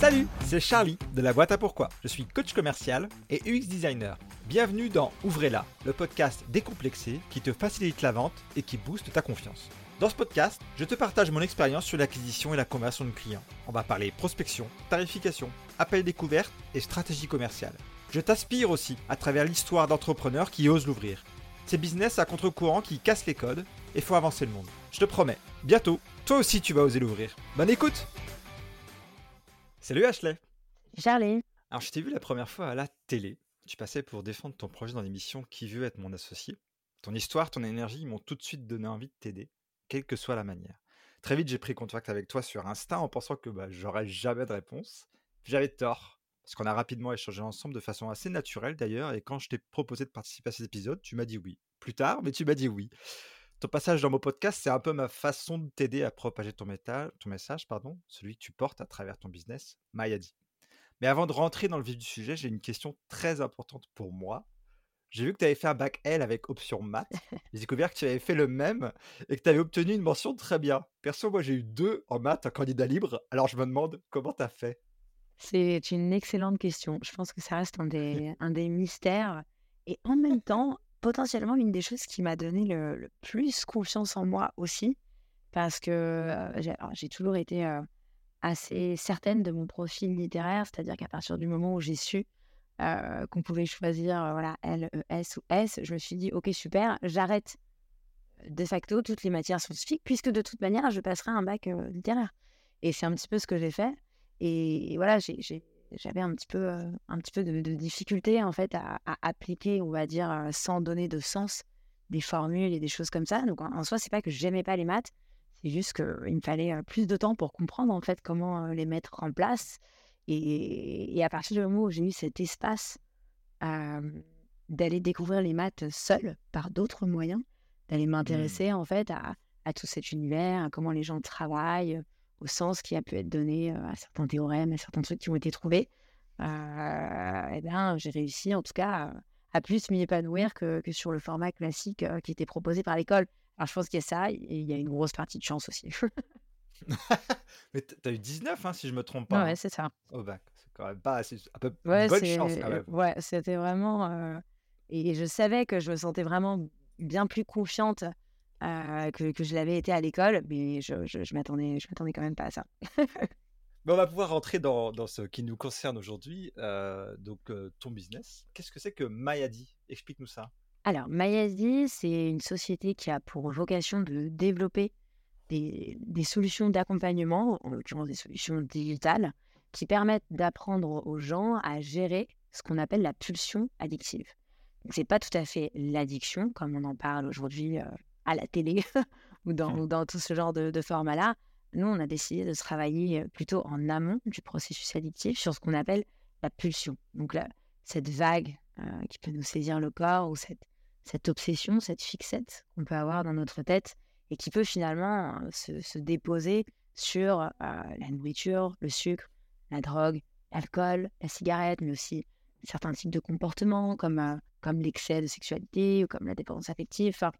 Salut, c'est Charlie de la boîte à pourquoi. Je suis coach commercial et UX designer. Bienvenue dans Ouvrez-la, le podcast décomplexé qui te facilite la vente et qui booste ta confiance. Dans ce podcast, je te partage mon expérience sur l'acquisition et la conversion de clients. On va parler prospection, tarification, appel découverte et stratégie commerciale. Je t'aspire aussi à travers l'histoire d'entrepreneurs qui osent l'ouvrir. Ces business à contre-courant qui cassent les codes et font avancer le monde. Je te promets, bientôt, toi aussi tu vas oser l'ouvrir. Bonne écoute Salut Ashley Charlie. Alors je t'ai vu la première fois à la télé. Tu passais pour défendre ton projet dans l'émission Qui veut être mon associé. Ton histoire, ton énergie m'ont tout de suite donné envie de t'aider, quelle que soit la manière. Très vite, j'ai pris contact avec toi sur Insta en pensant que bah, j'aurais jamais de réponse. J'avais tort, parce qu'on a rapidement échangé ensemble de façon assez naturelle d'ailleurs, et quand je t'ai proposé de participer à cet épisode, tu m'as dit oui. Plus tard, mais tu m'as dit oui. Ton passage dans mon podcast, c'est un peu ma façon de t'aider à propager ton, ton message, pardon, celui que tu portes à travers ton business, Mayadi. Mais avant de rentrer dans le vif du sujet, j'ai une question très importante pour moi. J'ai vu que tu avais fait un bac L avec option maths. J'ai découvert que tu avais fait le même et que tu avais obtenu une mention très bien. Perso, moi j'ai eu deux en maths en candidat libre. Alors je me demande comment tu as fait? C'est une excellente question. Je pense que ça reste un des, un des mystères. Et en même temps, potentiellement une des choses qui m'a donné le, plus confiance en moi aussi, parce que j'ai toujours été assez certaine de mon profil littéraire, c'est-à-dire qu'à partir du moment où j'ai su qu'on pouvait choisir voilà L, E, S ou S, je me suis dit ok super, j'arrête de facto toutes les matières scientifiques puisque de toute manière je passerai un bac littéraire. Et c'est un petit peu ce que j'ai fait. Et, et voilà, j'ai j'avais un petit peu, un petit peu de, difficulté en fait à, appliquer, on va dire, sans donner de sens, des formules et des choses comme ça. Donc en, soi, c'est pas que j'aimais pas les maths, c'est juste qu'il me fallait plus de temps pour comprendre en fait comment les mettre en place. Et, à partir du moment où j'ai eu cet espace d'aller découvrir les maths seul par d'autres moyens, d'aller mmh. m'intéresser en fait à, à, tout cet univers, à comment les gens travaillent, au sens qui a pu être donné à certains théorèmes, à certains trucs qui ont été trouvés, euh, eh bien, j'ai réussi en tout cas à plus m'y épanouir que, que, sur le format classique qui était proposé par l'école. Alors je pense qu'il y a ça et il y a une grosse partie de chance aussi. Mais tu as eu 19, hein, si je me trompe pas. Ouais, c'est ça. Au bac. C'est quand même pas assez. Un peu ouais, bonne chance quand même. Ouais, c'était vraiment. Et je savais que je me sentais vraiment bien plus confiante que, que, je l'avais été à l'école, mais je, je, je m'attendais, je m'attendais quand même pas à ça. mais on va pouvoir rentrer dans, dans ce qui nous concerne aujourd'hui, euh, donc ton business. Qu'est-ce que c'est que Mayadi? Explique-nous ça. Alors, Mayadi, c'est une société qui a pour vocation de développer des, des solutions d'accompagnement, en l'occurrence des solutions digitales, qui permettent d'apprendre aux gens à gérer ce qu'on appelle la pulsion addictive. C'est pas tout à fait l'addiction, comme on en parle aujourd'hui à la télé ou, dans, mmh. dans, tout ce genre de, de format-là. Nous, on a décidé de travailler plutôt en amont du processus addictif sur ce qu'on appelle la pulsion. Donc, là, cette vague qui peut nous saisir le corps ou cette, cette obsession, cette fixette qu'on peut avoir dans notre tête et qui peut finalement se, se, déposer sur la nourriture, le sucre, la drogue, l'alcool, la cigarette, mais aussi certains types de comportements comme, comme l'excès de sexualité ou comme la dépendance affective. Enfin,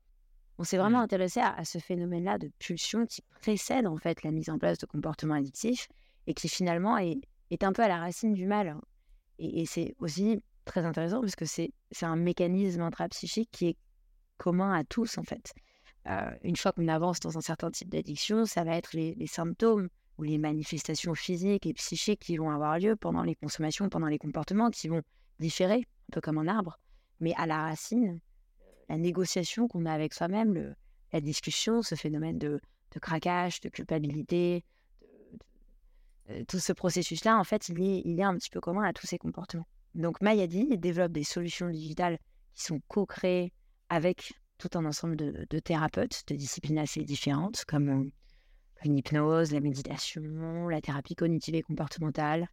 on s'est vraiment mmh. intéressé à, ce phénomène-là de pulsion qui précède en fait la mise en place de comportements addictifs et qui finalement est, un peu à la racine du mal. Et, c'est aussi très intéressant parce que c'est un mécanisme intrapsychique qui est commun à tous en fait. Euh, une fois qu'on avance dans un certain type d'addiction, ça va être les, symptômes ou les manifestations physiques et psychiques qui vont avoir lieu pendant les consommations, pendant les comportements qui vont différer, un peu comme un arbre. Mais à la racine, la négociation qu'on a avec soi-même, la discussion, ce phénomène de, craquage, de culpabilité, euh, tout ce processus-là, en fait, il est, il un petit peu commun à tous ces comportements. Donc Mayadi développe des solutions digitales qui sont co-créées avec tout un ensemble de, thérapeutes de disciplines assez différentes, comme l'hypnose, la méditation, la thérapie cognitive et comportementale,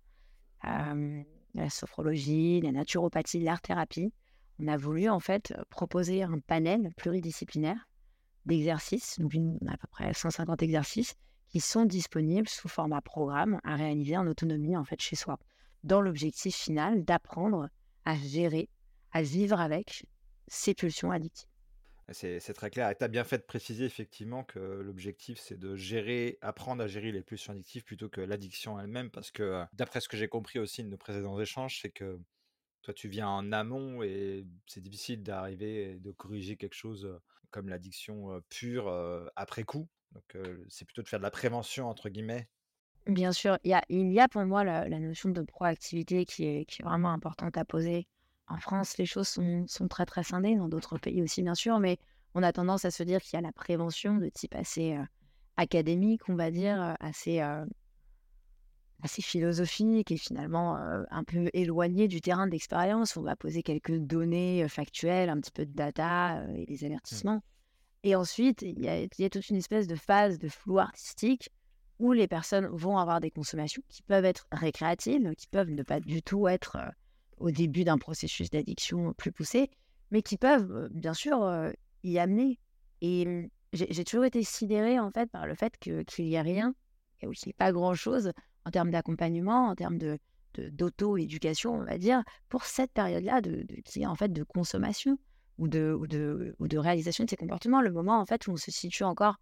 euh, la sophrologie, la naturopathie, l'art-thérapie on a voulu en fait proposer un panel pluridisciplinaire d'exercices, donc à peu près 150 exercices qui sont disponibles sous format programme à réaliser en autonomie en fait chez soi, dans l'objectif final d'apprendre à gérer, à vivre avec ces pulsions addictives. C'est très clair. Et tu as bien fait de préciser effectivement que l'objectif, c'est de gérer, apprendre à gérer les pulsions addictives plutôt que l'addiction elle-même. Parce que, d'après ce que j'ai compris aussi de nos précédents échanges, c'est que toi, tu viens en amont et c'est difficile d'arriver et de corriger quelque chose comme l'addiction pure après coup. Donc, c'est plutôt de faire de la prévention, entre guillemets. Bien sûr, il y a, pour moi la, notion de proactivité qui est vraiment importante à poser en France, les choses sont, très très scindées, dans d'autres pays aussi bien sûr, mais on a tendance à se dire qu'il y a la prévention de type assez académique, on va dire, assez, assez philosophique et finalement un peu éloigné du terrain d'expérience. On va poser quelques données factuelles, un petit peu de data et des mmh. avertissements. Et ensuite, il y, a, y a toute une espèce de phase de flou artistique où les personnes vont avoir des consommations qui peuvent être récréatives, qui peuvent ne pas du tout être au début d'un processus d'addiction plus poussé, mais qui peuvent bien sûr y amener. Et mmh, j'ai toujours été sidérée en fait par le fait qu'il n'y ait rien, qu'il n'y ait pas grand-chose en termes d'accompagnement, en termes de d'auto-éducation, on va dire, pour cette période-là de, qui en fait de consommation ou de, de, ou de réalisation de ces comportements, le moment en fait où on se situe encore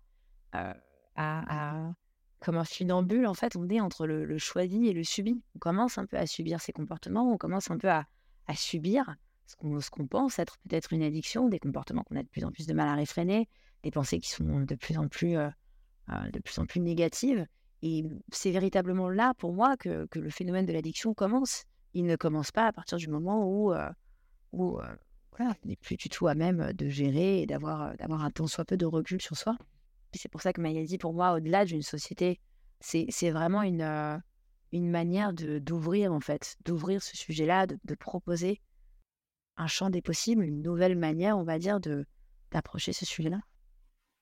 à, comme un funambule, en fait, on est entre le, choisi et le subi. On commence un peu à subir ces comportements, on commence un peu à, subir ce qu'on pense être peut-être une addiction, des comportements qu'on a de plus en plus de mal à réfréner, des pensées qui sont de plus en plus, euh, euh, de plus, en plus négatives. Et c'est véritablement là, pour moi, que, le phénomène de l'addiction commence. Il ne commence pas à partir du moment où, euh, on n'est plus du tout à même de gérer et d'avoir un temps soit peu de recul sur soi c'est pour ça que Mayadi, pour moi, au-delà d'une société, c'est vraiment une, euh, manière d'ouvrir, en fait, d'ouvrir ce sujet-là, de, proposer un champ des possibles, une nouvelle manière, on va dire, d'approcher ce sujet-là.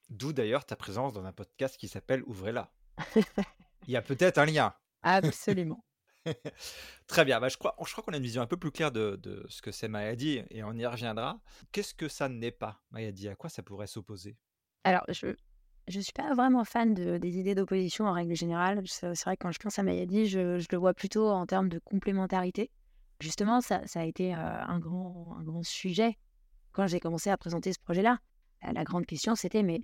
D'où d'ailleurs ta présence dans un podcast qui s'appelle Ouvrez-la. Il y a peut-être un lien. Absolument. Très bien, bah, je crois, je crois qu'on a une vision un peu plus claire de, de ce que c'est Mayadi et on y reviendra. Qu'est-ce que ça n'est pas, Mayadi? À quoi ça pourrait s'opposer? Alors, je, ne suis pas vraiment fan de, des idées d'opposition en règle générale. C'est vrai que quand je pense à Mayadi, je, je, le vois plutôt en termes de complémentarité. Justement, ça, ça a été euh, un, grand, un grand sujet quand j'ai commencé à présenter ce projet-là. La grande question, c'était mais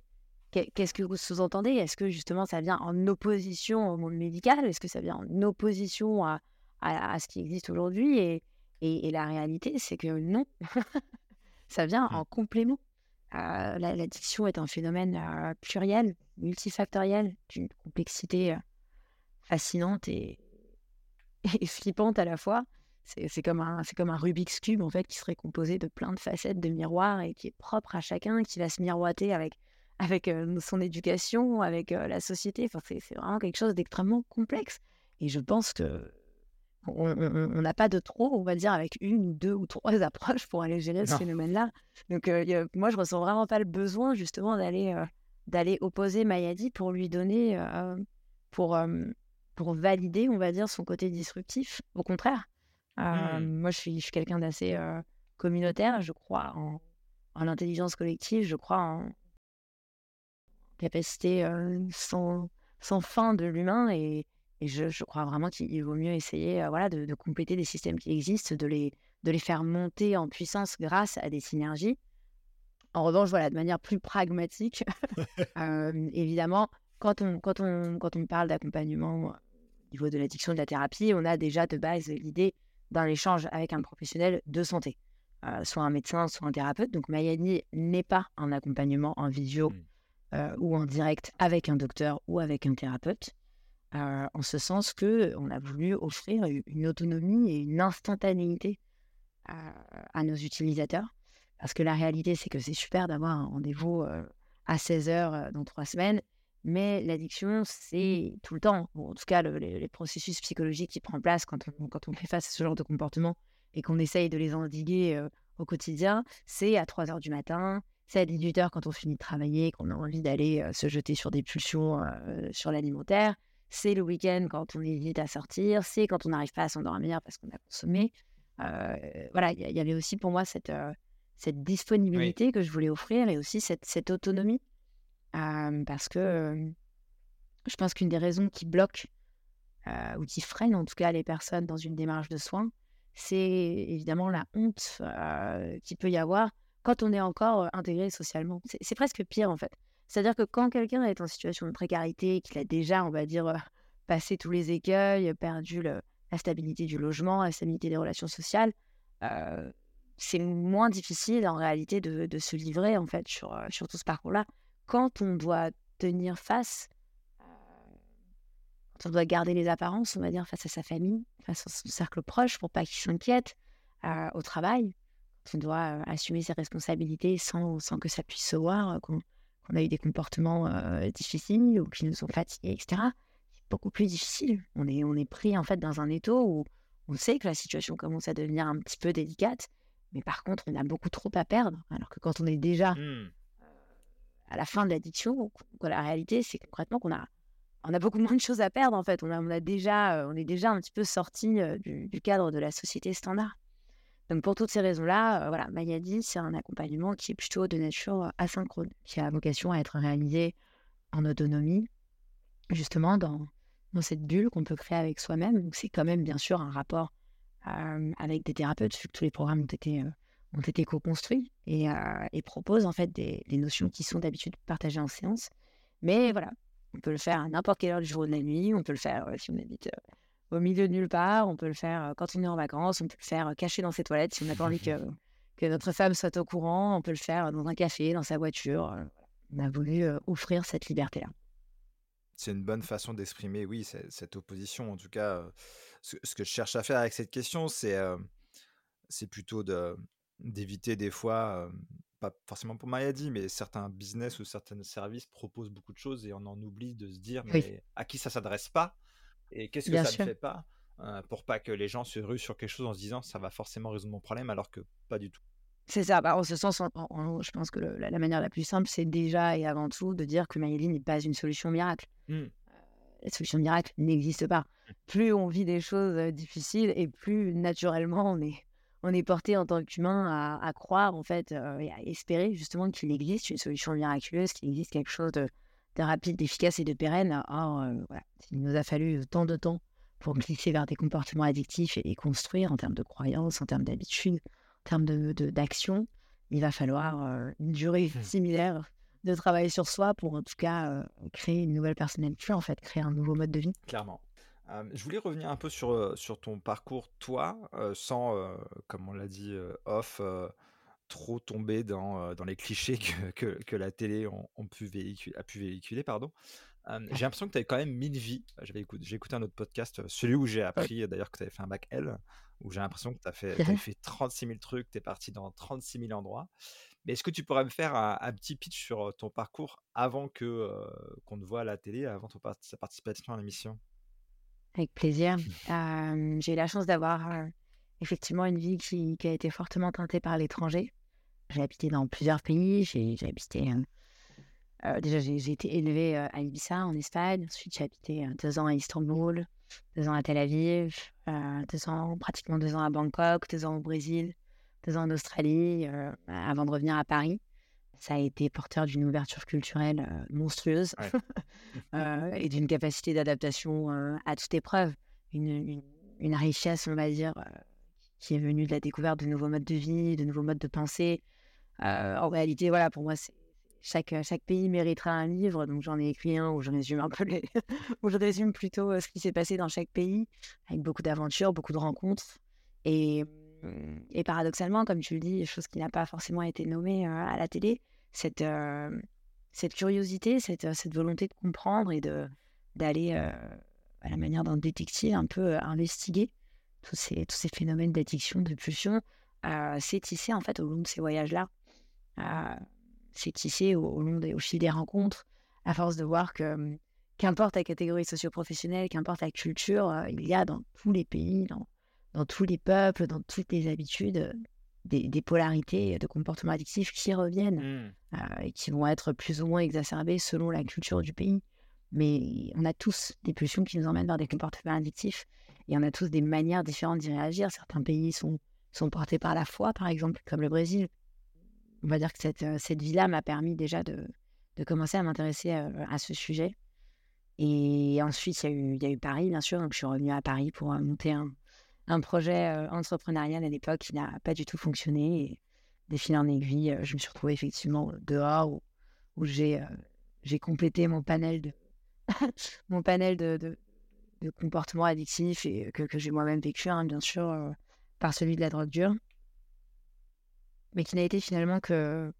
qu'est-ce que vous sous-entendez? Est-ce que justement ça vient en opposition au monde médical? Est-ce que ça vient en opposition à, à, ce qui existe aujourd'hui? Et, et, et, la réalité, c'est que non, ça vient mmh. en complément. Euh, l'addiction est un phénomène euh, pluriel, multifactoriel, d'une complexité euh, fascinante et, et, flippante à la fois. C'est comme, un, comme un Rubik's Cube, en fait, qui serait composé de plein de facettes de miroirs et qui est propre à chacun, qui va se miroiter avec, avec son éducation, avec la société. Enfin, c'est vraiment quelque chose d'extrêmement complexe. Et je pense que on n'a pas de trop, on va dire, avec une ou deux ou trois approches pour aller gérer ce phénomène-là. Donc, euh, moi, je ressens vraiment pas le besoin, justement, d'aller euh, d'aller opposer Mayadi pour lui donner, euh, pour, pour valider, on va dire, son côté disruptif. Au contraire, mmh. moi, je suis, je suis quelqu'un d'assez communautaire. Je crois en, en l'intelligence collective, je crois en capacité sans, sans fin de l'humain et et je, crois vraiment qu'il vaut mieux essayer euh, voilà, de, compléter des systèmes qui existent, de les, de les faire monter en puissance grâce à des synergies. En revanche, voilà, de manière plus pragmatique, euh, évidemment, quand on, quand, on, quand on parle d'accompagnement au niveau de l'addiction, de la thérapie, on a déjà de base l'idée d'un échange avec un professionnel de santé, soit un médecin, soit un thérapeute. Donc Mayani n'est pas un accompagnement en visio mmh. Ou en direct avec un docteur ou avec un thérapeute en ce sens que on a voulu offrir une autonomie et une instantanéité à, nos utilisateurs. Parce que la réalité, c'est que c'est super d'avoir un rendez-vous à 16 heures dans trois semaines, mais l'addiction, c'est tout le temps. en tout cas, les, processus psychologiques qui prennent place quand on, quand on fait face à ce genre de comportement et qu'on essaye de les endiguer au quotidien, c'est à 3 heures du matin, c'est à 18 heures quand on finit de travailler, qu'on a envie d'aller se jeter sur des pulsions sur l'alimentaire, c'est le week-end quand on hésite à sortir, c'est quand on n'arrive pas à s'endormir parce qu'on a consommé. Euh, voilà, il y, avait aussi pour moi cette, cette disponibilité que je voulais offrir et aussi cette, cette autonomie. Parce que je pense qu'une des raisons qui bloque ou qui freine en tout cas les personnes dans une démarche de soins, c'est évidemment la honte qu'il peut y avoir quand on est encore intégré socialement. C'est presque pire en fait. C'est-à-dire que quand quelqu'un est en situation de précarité, qu'il a déjà, on va dire, passé tous les écueils, perdu la stabilité du logement, la stabilité des relations sociales, c'est moins difficile en réalité de, se livrer en fait sur, tout ce parcours-là. Quand on doit tenir face, quand on doit garder les apparences, on va dire, face à sa famille, face à son cercle proche pour pas qu'il s'inquiète, au travail, on doit assumer ses responsabilités sans, sans, que ça puisse se voir, qu'on a eu des comportements difficiles ou qui nous ont fatigués, etc. C'est beaucoup plus difficile. On est, on est pris en fait dans un étau où on sait que la situation commence à devenir un petit peu délicate, mais par contre, on a beaucoup trop à perdre. Alors que quand on est déjà mmh. à la fin de l'addiction, la réalité, c'est concrètement qu'on a, on a beaucoup moins de choses à perdre en fait. On, a, on, a déjà, on est déjà un petit peu sorti du, du cadre de la société standard. Donc pour toutes ces raisons-là, euh, voilà, Mayadi, c'est un accompagnement qui est plutôt de nature euh, asynchrone, qui a vocation à être réalisé en autonomie, justement dans, cette bulle qu'on peut créer avec soi-même. Donc c'est quand même bien sûr un rapport euh, avec des thérapeutes, vu que tous les programmes ont été, co-construits et, et, proposent en fait des, des notions qui sont d'habitude partagées en séance. Mais voilà, on peut le faire à n'importe quelle heure du jour ou de la nuit, on peut le faire si on habite au milieu de nulle part. On peut le faire quand on est en vacances, on peut le faire caché dans ses toilettes si on n'a pas envie que, que, notre femme soit au courant. On peut le faire dans un café, dans sa voiture. On a voulu offrir cette liberté-là. C'est une bonne façon d'exprimer, oui, cette opposition. En tout cas, ce, que je cherche à faire avec cette question, c'est c'est plutôt d'éviter des fois, pas forcément pour Mayadi, mais certains business ou certains services proposent beaucoup de choses et on en oublie de se dire, mais à qui ça s'adresse pas? Et qu'est-ce que ça ne fait pas pour pas que les gens se ruent sur quelque chose en se disant ça va forcément résoudre mon problème alors que pas du tout. C'est ça. Bah, en ce sens, je pense que la, manière la plus simple, c'est déjà et avant tout de dire que Maïli n'est pas une solution miracle. Mmh. la solution miracle n'existe pas. Mmh. Plus on vit des choses difficiles et plus naturellement on est, on est porté en tant qu'humain à, croire en fait et à espérer justement qu'il existe une solution miraculeuse, qu'il existe quelque chose de, rapide, d'efficace et de pérenne. Or, euh, voilà, il nous a fallu tant de temps pour glisser vers des comportements addictifs et construire en termes de croyances, en termes d'habitudes, en termes d'action. De, il va falloir euh, une durée mmh. similaire de travail sur soi pour en tout cas euh, créer une nouvelle personnalité, en fait, créer un nouveau mode de vie. Clairement. je voulais revenir un peu sur, sur ton parcours, toi, sans, comme on l'a dit, off, trop tomber dans, dans les clichés que, que, la télé pu a pu véhiculer. Pardon. j'ai l'impression que tu avais quand même mille vies. J'ai écouté, un autre podcast, celui où j'ai appris d'ailleurs que tu avais fait un bac L, où j'ai l'impression que tu as fait, fait 36 000 trucs, tu es parti dans 36 000 endroits. Mais est-ce que tu pourrais me faire un, petit pitch sur ton parcours avant que qu'on te voit à la télé, avant ton, ta participation à l'émission? Avec plaisir. j'ai eu la chance d'avoir effectivement une vie qui, qui, a été fortement teintée par l'étranger. J'ai habité dans plusieurs pays. J'ai habité. Euh, euh, déjà, j'ai été élevée euh, à Ibiza, en Espagne. Ensuite, j'ai habité deux ans à Istanbul, deux ans à Tel Aviv, deux ans, pratiquement deux ans à Bangkok, deux ans au Brésil, deux ans en Australie, avant de revenir à Paris. Ça a été porteur d'une ouverture culturelle monstrueuse et d'une capacité d'adaptation à toute épreuve. Une, une, une, richesse, on va dire, qui est venue de la découverte de nouveaux modes de vie, de nouveaux modes de pensée, en réalité, voilà, pour moi, c'est chaque, pays méritera un livre, donc j'en ai écrit un où je résume un peu où je résume plutôt euh, ce qui s'est passé dans chaque pays, avec beaucoup d'aventures, beaucoup de rencontres. Et, mmh, paradoxalement, comme tu le dis, chose qui n'a pas forcément été nommée euh, à la télé, cette, curiosité, cette, volonté de comprendre et d'aller à la manière d'un détective un peu investiguer tous ces phénomènes d'addiction, de pulsion, s'est tissé en fait au long de ces voyages-là c'est tissé au, long des, au fil des rencontres, à force de voir que qu'importe la catégorie socio-professionnelle, qu'importe la culture, euh, il y a dans tous les pays, dans, dans, tous les peuples, dans toutes les habitudes, euh, des, des, polarités de comportements addictifs qui reviennent mmh. euh, et qui vont être plus ou moins exacerbées selon la culture du pays. Mais on a tous des pulsions qui nous emmènent vers des comportements addictifs et on a tous des manières différentes d'y réagir. Certains pays sont, sont portés par la foi, par exemple, comme le Brésil on va dire que cette, cette vie-là m'a permis déjà de, de commencer à m'intéresser à, ce sujet. Et ensuite, il y, a eu, Paris, bien sûr. Donc, je suis revenue à Paris pour monter un, un projet entrepreneurial à l'époque qui n'a pas du tout fonctionné. des fils en aiguille, je me suis retrouvée effectivement dehors où, où j'ai j'ai complété mon panel de mon panel de, de, comportements addictifs et que, que j'ai moi-même vécu, hein, bien sûr, par celui de la drogue dure, mais qui n'a été finalement que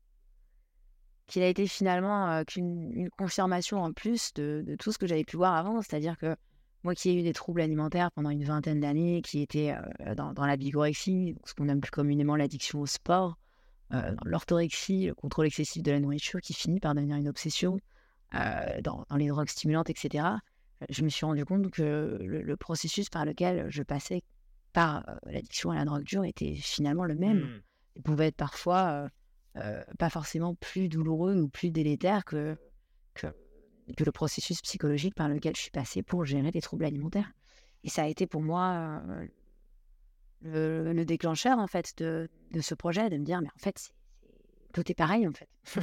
a été finalement qu'une une confirmation en plus de, tout ce que j'avais pu voir avant, c'est-à-dire que moi qui ai eu des troubles alimentaires pendant une vingtaine d'années, qui était dans, dans, la bigorexie, ce qu'on aime plus communément l'addiction au sport, dans l'orthorexie, le contrôle excessif de la nourriture qui finit par devenir une obsession, dans, les drogues stimulantes, etc., je me suis rendu compte que le, processus par lequel je passais par l'addiction à la drogue dure était finalement le même. Mmh. Il pouvait être parfois pas forcément plus douloureux ou plus délétère que, que que le processus psychologique par lequel je suis passée pour gérer les troubles alimentaires. Et ça a été pour moi euh, le, déclencheur en fait de, de, ce projet, de me dire mais en fait tout est pareil en fait.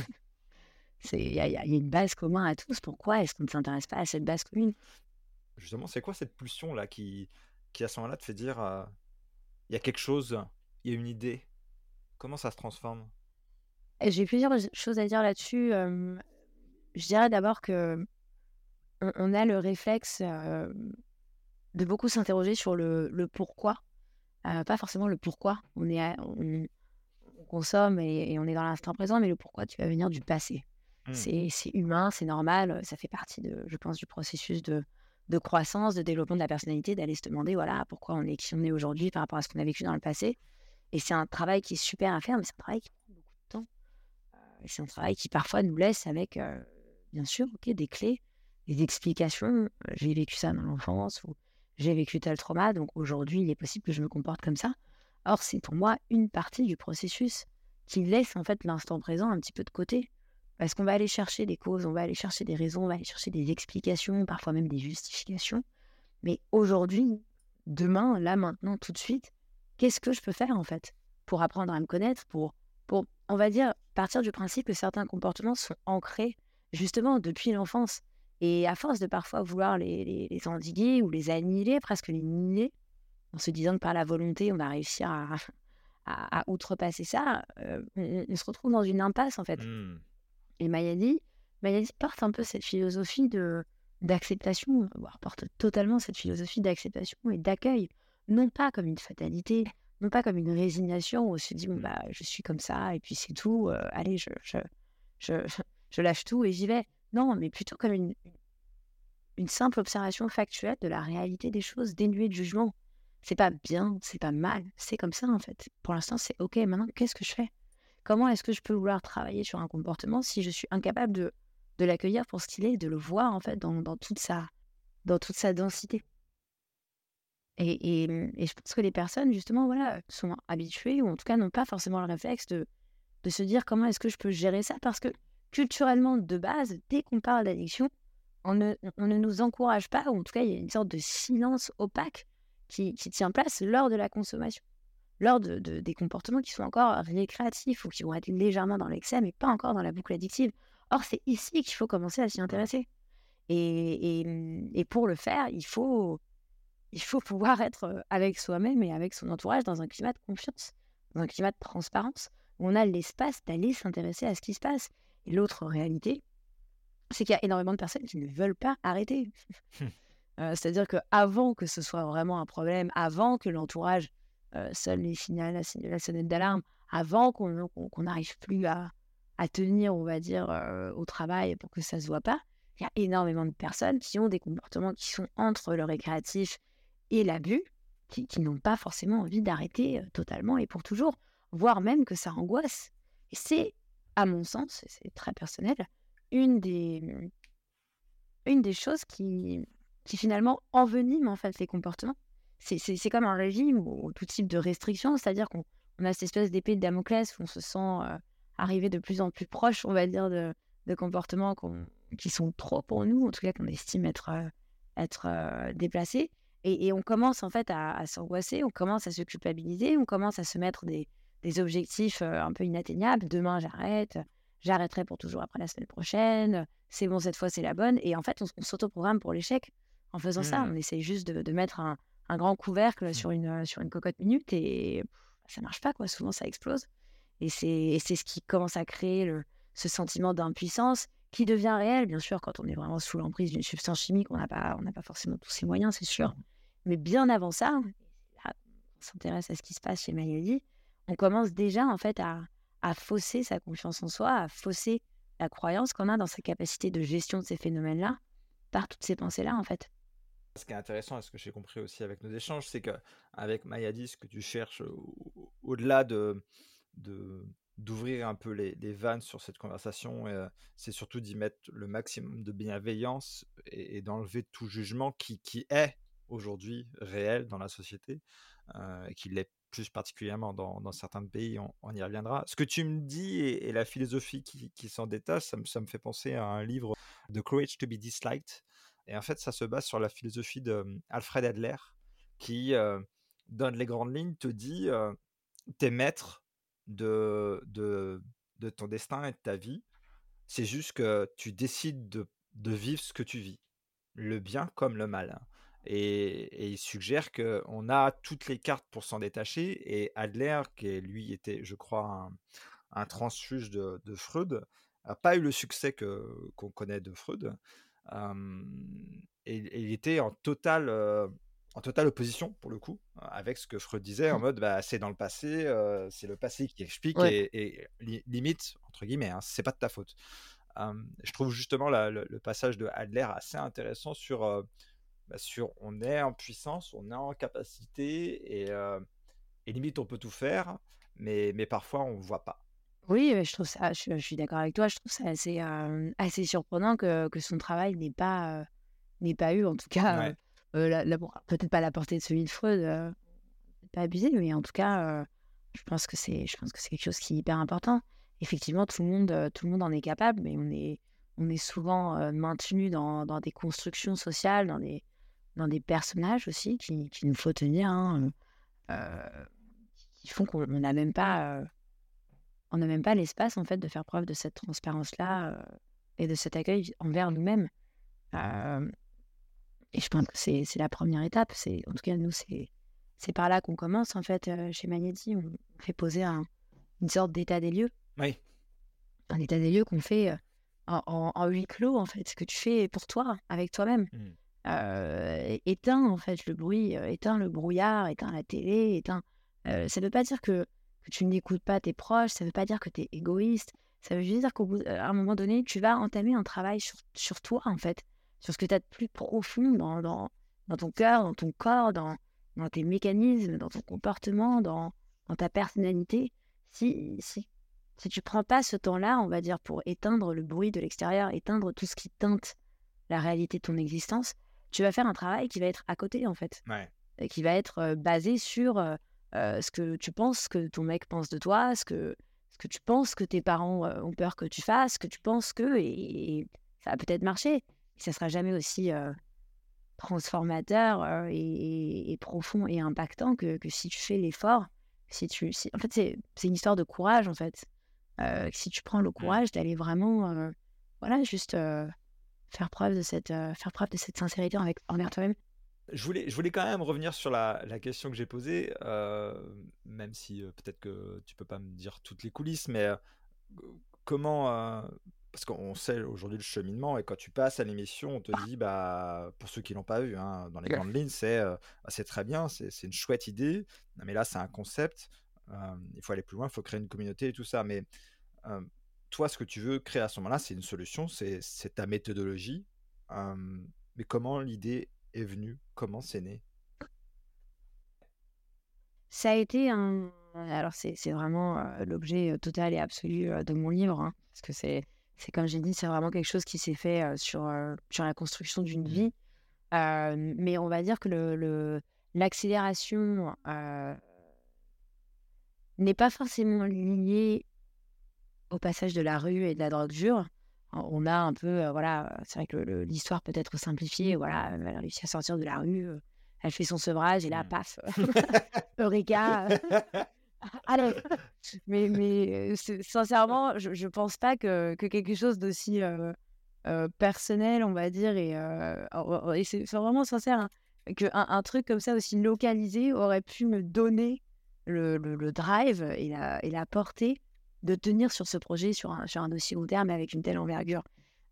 Il y, a une base commune à tous. Pourquoi est-ce qu'on ne s'intéresse pas à cette base commune? Justement, c'est quoi cette pulsion là qui, qui à ce moment-là te fait dire euh, il y a quelque chose, il y a une idée. Comment ça se transforme? J'ai plusieurs choses à dire là-dessus je dirais d'abord que on, a le réflexe de beaucoup s'interroger sur le, pourquoi, pas forcément le pourquoi. On est, on, consomme et, on est dans l'instant présent, mais le pourquoi tu vas venir du passé. Mmh. C'est humain, c'est normal, ça fait partie de, je pense, du processus de, de croissance, de développement de la personnalité, d'aller se demander voilà pourquoi on est qui on est aujourd'hui par rapport à ce qu'on a vécu dans le passé. Et c'est un travail qui est super à faire, mais c'est un travail qui prend beaucoup de temps. c'est un travail qui parfois nous laisse avec bien sûr, des clés, des explications. J'ai vécu ça dans l'enfance j'ai vécu tel trauma, donc aujourd'hui, il est possible que je me comporte comme ça. Or, c'est pour moi une partie du processus qui laisse en fait l'instant présent un petit peu de côté. Parce qu'on va aller chercher des causes, on va aller chercher des raisons, on va aller chercher des explications, parfois même des justifications. Mais aujourd'hui, demain, là, maintenant, tout de suite, qu'est-ce que je peux faire en fait pour apprendre à me connaître, pour, pour, on va dire, partir du principe que certains comportements sont ancrés justement depuis l'enfance. Et à force de parfois vouloir les, les, endiguer ou les annihiler, presque les nier, en se disant que par la volonté, on va réussir à, à, outrepasser ça, euh, on, se retrouve dans une impasse en fait. Mmh. Et Mayadi, Mayadi porte un peu cette philosophie de d'acceptation, voire porte totalement cette philosophie d'acceptation et d'accueil, non pas comme une fatalité, non pas comme une résignation où on se dit bon, mmh. bah je suis comme ça et puis c'est tout, euh, allez je, je, je, je lâche tout et j'y vais. Non, mais plutôt comme une, une simple observation factuelle de la réalité des choses, dénuée de jugement. C'est pas bien, c'est pas mal, c'est comme ça en fait. Pour l'instant, c'est ok. Maintenant, qu'est-ce que je fais? Comment est-ce que je peux vouloir travailler sur un comportement si je suis incapable de, de l'accueillir pour ce qu'il est, de le voir en fait dans, dans, toute, sa, dans toute sa densité? Et, et, et, je pense que les personnes, justement, voilà, sont habituées, ou en tout cas n'ont pas forcément le réflexe de, de se dire comment est-ce que je peux gérer ça, parce que culturellement de base, dès qu'on parle d'addiction, on ne, on ne, nous encourage pas, ou en tout cas, il y a une sorte de silence opaque qui, qui tient place lors de la consommation, lors de, des comportements qui sont encore récréatifs ou qui vont être légèrement dans l'excès, mais pas encore dans la boucle addictive. Or, c'est ici qu'il faut commencer à s'y intéresser. Et, et, et, pour le faire, il faut, il faut pouvoir être avec soi-même et avec son entourage dans un climat de confiance, dans un climat de transparence, où on a l'espace d'aller s'intéresser à ce qui se passe et l'autre réalité, c'est qu'il y a énormément de personnes qui ne veulent pas arrêter. Hum. Euh, c'est-à-dire qu'avant que ce soit vraiment un problème, avant que l'entourage euh, sonne les signaux, la, sonnette d'alarme, avant qu'on n'arrive plus à, tenir, on va dire, euh, au travail pour que ça ne se voit pas, il y a énormément de personnes qui ont des comportements qui sont entre le récréatif l'abus, qui, n'ont pas forcément envie d'arrêter totalement et pour toujours, voire même que ça angoisse. C'est à mon sens, c'est très personnel, une des, une des choses qui, qui finalement envenime en fait les comportements. C'est comme un régime ou, tout type de restriction, c'est-à-dire qu'on a cette espèce d'épée de Damoclès où on se sent euh, arriver de plus en plus proche, on va dire, de, de comportements qui sont trop pour nous, en tout cas qu'on estime être, euh, être euh, déplacés. Et, et, on commence en fait à, à s'angoisser, on commence à se culpabiliser, on commence à se mettre des, des objectifs un peu inatteignables. Demain, j'arrête. J'arrêterai pour toujours après la semaine prochaine. C'est bon, cette fois, c'est la bonne. Et en fait, on, s'autoprogramme pour l'échec en faisant ça. Mmh. On essaye juste de, mettre un, grand couvercle mmh. sur, une, sur une cocotte minute et ça marche pas, quoi. Souvent, ça explose. Et c'est ce qui commence à créer ce sentiment d'impuissance qui devient réel, bien sûr, quand on est vraiment sous l'emprise d'une substance chimique. On n'a pas, pas forcément tous ces moyens, c'est sûr. Mais bien avant ça, on s'intéresse à ce qui se passe chez Mayeli, on commence déjà en fait à, à fausser sa confiance en soi, à fausser la croyance qu'on a dans sa capacité de gestion de ces phénomènes-là par toutes ces pensées-là, en fait. Ce qui est intéressant, et ce que j'ai compris aussi avec nos échanges, c'est que avec Mayadi, ce que tu cherches au-delà de, d'ouvrir un peu les, vannes sur cette conversation, euh, c'est surtout d'y mettre le maximum de bienveillance et, d'enlever tout jugement qui, qui est aujourd'hui réel dans la société, euh, et qui l'est plus particulièrement dans, certains pays, on, y reviendra. Ce que tu me dis et, la philosophie qui, s'en détache, ça me, fait penser à un livre, The Courage to be Disliked, et en fait, ça se base sur la philosophie d'Alfred Adler, qui donne les grandes lignes, te dit t'es maître de, de, ton destin et de ta vie. C'est juste que tu décides de, de, vivre ce que tu vis, le bien comme le mal. Et, il suggère qu'on a toutes les cartes pour s'en détacher. Et Adler, qui lui était, je crois, un, un transfuge de, de Freud, n'a pas eu le succès que, qu'on connaît de Freud et, il était en totale, en totale opposition, pour le coup, avec ce que Freud disait, en mmh. mode bah, c'est dans le passé, c'est le passé qui explique, et, limite, entre guillemets, hein, c'est pas de ta faute. je trouve justement le, passage de Adler assez intéressant sur, bah, sur on est en puissance, on est en capacité, et, et limite on peut tout faire, mais, mais parfois on ne voit pas. Oui, je trouve ça, je, suis d'accord avec toi. Je trouve ça assez, assez surprenant que, que son travail n'ait pas, n'ait pas eu, en tout cas, peut-être pas la portée de celui de Freud, pas abusé, mais en tout cas, je pense que c'est, je pense que c'est quelque chose qui est hyper important. Effectivement, tout le monde, tout le monde en est capable, mais on est, on est souvent maintenu dans, dans des constructions sociales, dans des, dans des personnages aussi qui, qui nous faut tenir, hein, qui font qu'on n'a même pas on n'a même pas l'espace en fait de faire preuve de cette transparence-là euh, et de cet accueil envers nous-mêmes. Euh, et je pense que c'est la première étape. C'est en tout cas nous c'est c'est par là qu'on commence en fait euh, chez Magneti. On fait poser une sorte d'état des lieux. Oui. Un état des lieux qu'on fait en, en, huis clos en fait. Ce que tu fais pour toi, avec toi-même. Éteins en fait le bruit, éteins le brouillard, éteins la télé, éteins. ça ne veut pas dire que tu n'écoutes pas tes proches, ça ne veut pas dire que tu es égoïste. Ça veut juste dire qu'à un moment donné, tu vas entamer un travail sur, toi, en fait, sur ce que tu as de plus profond dans, ton cœur, dans ton corps, dans, tes mécanismes, dans ton comportement, dans, dans ta personnalité. Si, si, si tu prends pas ce temps-là, on va dire, pour éteindre le bruit de l'extérieur, éteindre tout ce qui teinte la réalité de ton existence, tu vas faire un travail qui va être à côté, en fait. Et qui va être euh, basé sur euh, ce que tu penses que ton mec pense de toi, ce que, ce que tu penses que tes parents ont peur que tu fasses, ce que tu penses que, et, ça va peut-être marcher. Ça sera jamais aussi transformateur et, profond et impactant que, que si tu fais l'effort. Si tu, en fait, c'est une histoire de courage, en fait. si tu prends le mmh. courage d'aller vraiment, voilà, juste faire preuve de cette, faire preuve de cette sincérité avec, envers toi-même. Je voulais, je voulais quand même revenir sur la, la question que j'ai posée, euh, même si euh, peut-être que tu peux pas me dire toutes les coulisses, mais euh, comment, parce qu'on sait aujourd'hui le cheminement, et quand tu passes à l'émission, on te dit, bah, pour ceux qui l'ont pas vu, hein, dans les grandes lignes, c'est bah, c'est très bien, c'est une chouette idée, mais là c'est un concept, il faut aller plus loin, il faut créer une communauté et tout ça, mais toi, ce que tu veux créer à ce moment-là, c'est une solution, c'est ta méthodologie, mais comment l'idée est venu Comment c'est né? Ça a été un. Alors, c'est vraiment l'objet total et absolu de mon livre, hein, parce que c'est, c'est comme j'ai dit, c'est vraiment quelque chose qui s'est fait sur, sur la construction d'une mmh. vie. mais on va dire que le, l'accélération n'est pas forcément liée au passage de la rue et de la drogue dure on a un peu, euh, voilà, c'est vrai que l'histoire peut être simplifiée, voilà, elle réussit à sortir de la rue, euh, elle fait son sevrage et là, mmh. paf, Eureka. Allez. Mais, mais euh, sincèrement, je ne pense pas que, quelque chose d'aussi personnel, on va dire, et, et c'est vraiment sincère, hein, qu'un un truc comme ça aussi localisé aurait pu me donner le, drive et la, et la portée de tenir sur ce projet sur un, sur un dossier long terme avec une telle envergure.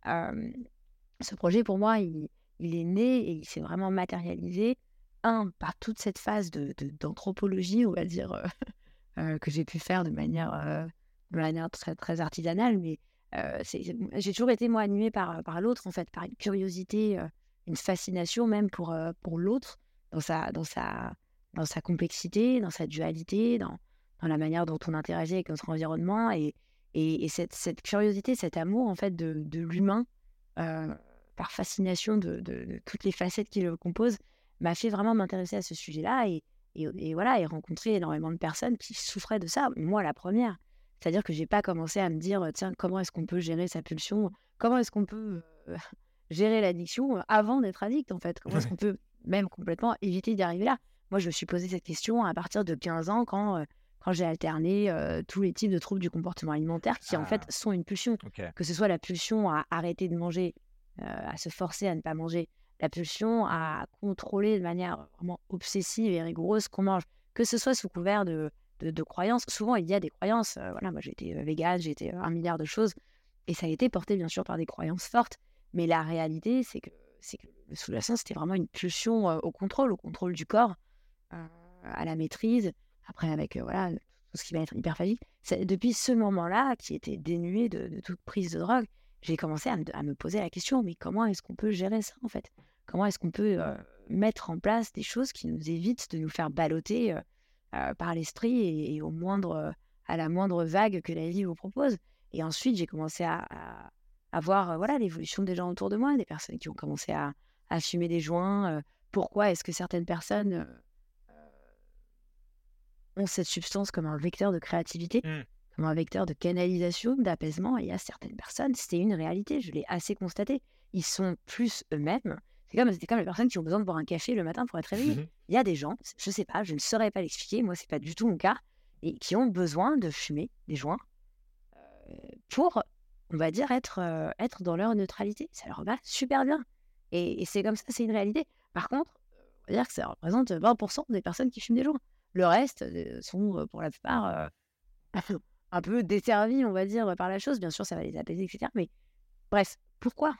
ce projet, pour moi, il, il est né et il s'est vraiment matérialisé, un, par toute cette phase de, d'anthropologie, on va dire, euh, euh, que j'ai pu faire de manière, euh, de manière très, très artisanale, mais j'ai toujours été, moi, animée par, par l'autre, en fait, par une curiosité, une fascination même pour, pour l'autre, dans sa, dans, sa, dans sa complexité, dans sa dualité, dans, dans la manière dont on interagit avec notre environnement. Et, et, cette, cette, curiosité, cet amour, en fait, de, de l'humain, par fascination de, de, toutes les facettes qui le composent, m'a fait vraiment m'intéresser à ce sujet-là et, et, voilà, et rencontrer énormément de personnes qui souffraient de ça. Moi, la première. C'est-à-dire que j'ai pas commencé à me dire, tiens, comment est-ce qu'on peut gérer sa pulsion Comment est-ce qu'on peut euh, gérer l'addiction avant d'être addict, en fait? Comment est-ce qu'on peut même complètement éviter d'y arriver là? Moi, je me suis posé cette question à partir de 15 ans quand, euh, quand j'ai alterné euh, tous les types de troubles du comportement alimentaire qui, en fait, ah. sont une pulsion. Que ce soit la pulsion à arrêter de manger euh, à se forcer à ne pas manger, la pulsion à contrôler de manière vraiment obsessive et rigoureuse qu'on mange, que ce soit sous couvert de, de, croyances. Souvent, il y a des croyances. Euh, voilà, moi, j'ai été végane, j'ai été un milliard de choses, et ça a été porté bien sûr par des croyances fortes. Mais la réalité, c'est que, c'est que le sous-jacent, c'était vraiment une pulsion au contrôle, au contrôle du corps, à la maîtrise. Après, avec voilà tout ce qui va être hyperphagique. Depuis ce moment-là, qui était dénué de, toute prise de drogue, j'ai commencé à me, poser la question, mais comment est-ce qu'on peut gérer ça en fait? Comment est-ce qu'on peut euh, mettre en place des choses qui nous évitent de nous faire balloter euh, euh, par l'esprit et, au moindre, à la moindre vague que la vie vous propose? Et ensuite, j'ai commencé à, voir voilà l'évolution des gens autour de moi, des personnes qui ont commencé à, à fumer des joints. pourquoi est-ce que certaines personnes ont cette substance comme un vecteur de créativité mmh comme un vecteur de canalisation, d'apaisement. Et il y a certaines personnes, c'était une réalité, je l'ai assez constaté. Ils sont plus eux-mêmes. C'est comme, comme les personnes qui ont besoin de boire un café le matin pour être réveillés. Mmh il y a des gens, je ne sais pas, je ne saurais pas l'expliquer, moi, c'est pas du tout mon cas, et qui ont besoin de fumer des joints euh, pour, on va dire, être, euh, être dans leur neutralité. Ça leur va super bien. Et, c'est comme ça, c'est une réalité. Par contre, on va dire que ça représente 20% des personnes qui fument des joints. Le reste euh, sont, pour la plupart, un peu desservis, on va dire, par la chose. Bien sûr, ça va les apaiser, etc. Mais bref, pourquoi?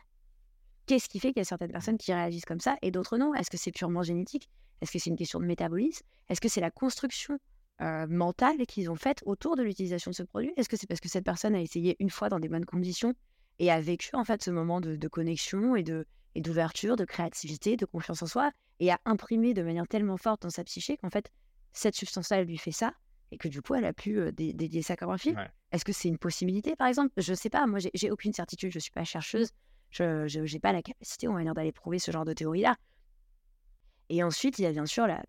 Qu'est-ce qui fait qu'il y a certaines personnes qui réagissent comme ça et d'autres non? Est-ce que c'est purement génétique? Est-ce que c'est une question de métabolisme? Est-ce que c'est la construction euh, mentale qu'ils ont faite autour de l'utilisation de ce produit? Est-ce que c'est parce que cette personne a essayé une fois dans des bonnes conditions et a vécu en fait ce moment de, connexion et de et d'ouverture, de créativité, de confiance en soi et a imprimé de manière tellement forte dans sa psyché qu'en fait cette substance-là elle lui fait ça et que du coup, elle a pu dédier ça comme un film. Est-ce que c'est une possibilité, par exemple? Je ne sais pas. Moi, j'ai aucune certitude. Je ne suis pas chercheuse. Je n'ai pas la capacité, on va dire, d'aller prouver ce genre de théorie-là. Et ensuite, il y a bien sûr la,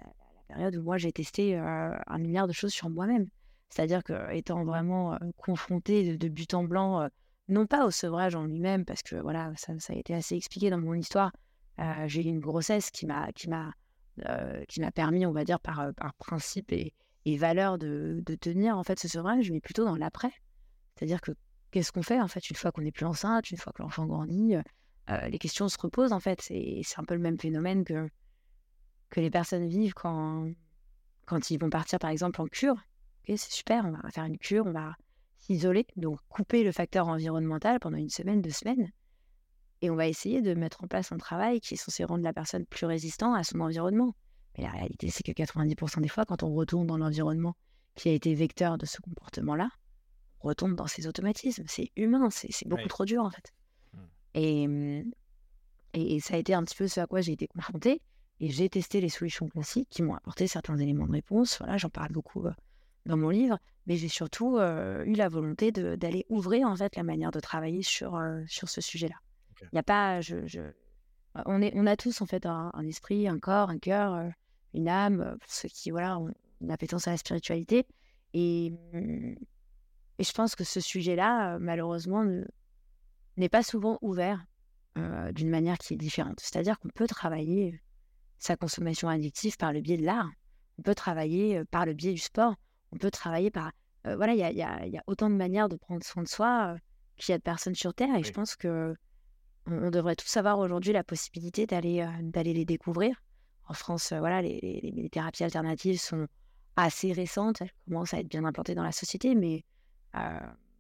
période où moi, j'ai testé un milliard de choses sur moi-même. C'est-à-dire que étant vraiment confrontée de, but en blanc, non pas au sevrage en lui-même, parce que voilà, ça, a été assez expliqué dans mon histoire. j'ai eu une grossesse qui m'a qui m'a qui m'a permis, on va dire, par, par principe et, et valeur de, tenir en fait ce sevrage, mais plutôt dans l'après. C'est-à-dire que qu'est-ce qu'on fait en fait une fois qu'on n'est plus enceinte, une fois que l'enfant grandit, euh, les questions se reposent en fait. C'est un peu le même phénomène que, que les personnes vivent quand, quand ils vont partir par exemple en cure. c'est super, on va faire une cure, on va s'isoler, donc couper le facteur environnemental pendant une semaine, deux semaines. Et on va essayer de mettre en place un travail qui est censé rendre la personne plus résistante à son environnement. Mais la réalité, c'est que 90% des fois, quand on retourne dans l'environnement qui a été vecteur de ce comportement-là, on retombe dans ces automatismes. C'est humain, c'est beaucoup trop dur en fait. Mmh. Et, et, ça a été un petit peu ce à quoi j'ai été confrontée. Et j'ai testé les solutions classiques qui m'ont apporté certains éléments de réponse. Voilà, j'en parle beaucoup euh, dans mon livre. Mais j'ai surtout euh, eu la volonté d'aller ouvrir en fait la manière de travailler sur, euh, sur ce sujet-là. Il n'y a pas, je, on, est, on a tous en fait un, un esprit, un corps, un cœur une âme, pour ceux qui voilà, ont une appétence à la spiritualité. Et, mmh, et je pense que ce sujet-là, malheureusement, n'est pas souvent ouvert d'une manière qui est différente. C'est-à-dire qu'on peut travailler sa consommation addictive par le biais de l'art, on peut travailler par le biais du sport, on peut travailler par... voilà, il y a, y, a, y a, autant de manières de prendre soin de soi qu'il y a de personnes sur Terre. Et je pense que on, devrait tous avoir aujourd'hui la possibilité d'aller d'aller les découvrir en France, euh, voilà, les, les, thérapies alternatives sont assez récentes. Elles commencent à être bien implantées dans la société, mais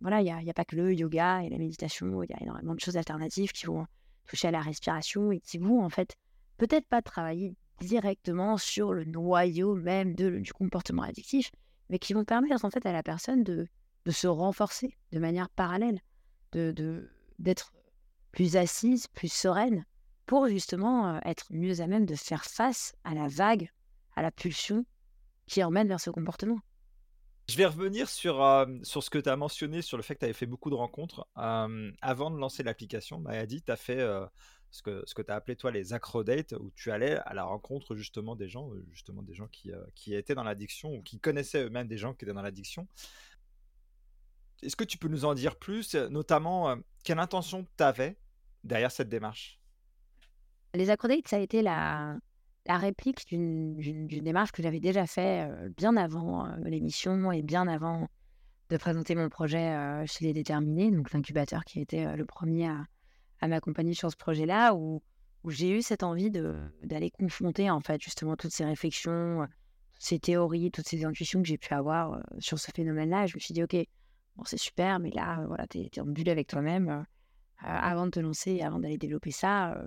voilà, il n'y a, a, pas que le yoga et la méditation, il y a énormément de choses alternatives qui vont toucher à la respiration et qui vont en fait peut-être pas travailler directement sur le noyau même de, du comportement addictif, mais qui vont permettre en fait à la personne de, de se renforcer de manière parallèle, de d'être plus assise, plus sereine, pour justement être mieux à même de faire face à la vague, à la pulsion qui emmène vers ce comportement. Je vais revenir sur, sur ce que tu as mentionné, sur le fait que tu avais fait beaucoup de rencontres. avant de lancer l'application, Mayadi, tu as fait ce que, ce que tu as appelé toi les acrodates, où tu allais à la rencontre justement des gens, justement des gens qui, qui étaient dans l'addiction ou qui connaissaient eux-mêmes des gens qui étaient dans l'addiction. Est-ce que tu peux nous en dire plus, notamment quelle intention tu avais derrière cette démarche Les acrodates, ça a été la, réplique d'une démarche que j'avais déjà fait bien avant l'émission et bien avant de présenter mon projet chez Les Déterminés, donc l'incubateur qui a été le premier à, m'accompagner sur ce projet-là, où, j'ai eu cette envie d'aller confronter en fait justement toutes ces réflexions, ces théories, toutes ces intuitions que j'ai pu avoir sur ce phénomène-là. Je me suis dit, ok, bon c'est super, mais là, voilà, t'es es en bulle avec toi-même. Avant de te lancer, avant d'aller développer ça,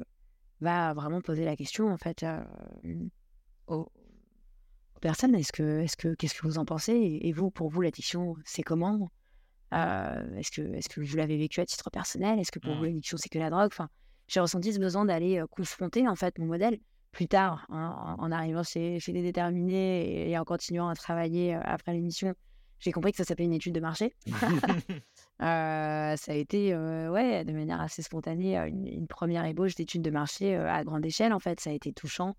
va vraiment poser la question en fait aux, personnes. Est-ce que, est-ce que, qu'est-ce que vous en pensez? Et vous, pour vous, l'addiction, c'est comment? Est-ce que, est-ce que vous l'avez vécu à titre personnel? Est-ce que pour vous, mmh. l'addiction, c'est que la drogue? Enfin, j'ai ressenti ce besoin d'aller confronter en fait mon modèle plus tard, hein, en, arrivant chez, chez les déterminés et, en continuant à travailler après l'émission. J'ai compris que ça s'appelait une étude de marché. ça a été, ouais, de manière assez spontanée, une, première ébauche d'études de marché à grande échelle. En fait, ça a été touchant,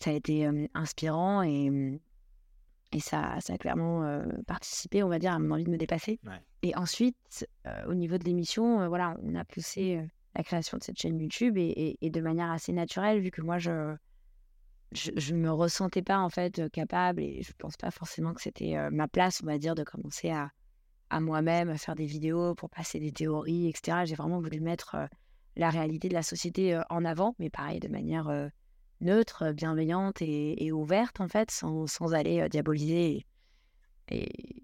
ça a été inspirant et, mmh, et ça, ça a clairement participé, on va dire, à mon envie de me dépasser. Et ensuite, au niveau de l'émission, voilà, on a poussé la création de cette chaîne YouTube et, de manière assez naturelle, vu que moi, je je ne me ressentais pas en fait capable et je pense pas forcément que c'était ma place, on va dire, de commencer à, à moi-même, à faire des vidéos pour passer des théories, etc. J'ai vraiment voulu mettre la réalité de la société en avant, mais pareil, de manière neutre, bienveillante et, ouverte, en fait, sans, sans aller diaboliser et,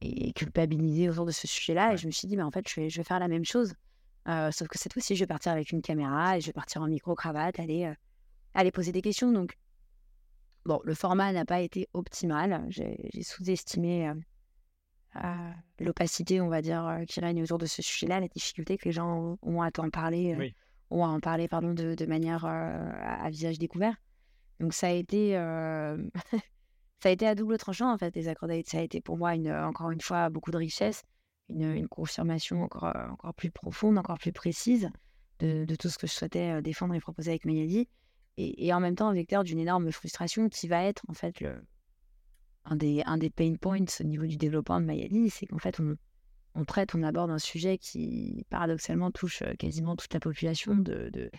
et, culpabiliser autour de ce sujet-là. Et je me suis dit, mais en fait, je vais, je vais faire la même chose. sauf que cette fois-ci, je vais partir avec une caméra et je vais partir en micro-cravate, aller, aller poser des questions. Donc, bon, le format n'a pas été optimal. J'ai sous-estimé l'opacité, on va dire, qui règne autour de ce sujet-là, la difficulté que les gens ont à en parler, ont à en parler pardon, de, de manière à, visage découvert. Donc ça a été, ça a été à double tranchant en fait les accordates. Ça a été pour moi une, encore une fois beaucoup de richesse, une, une confirmation encore, encore plus profonde, encore plus précise de, de, tout ce que je souhaitais défendre et proposer avec Mayadi. Et, et en même temps, un vecteur d'une énorme frustration qui va être en fait le, un des, un des pain points au niveau du développement de Mayali, c'est qu'en fait, on, on, traite, on aborde un sujet qui, paradoxalement, touche euh, quasiment toute la population de, de,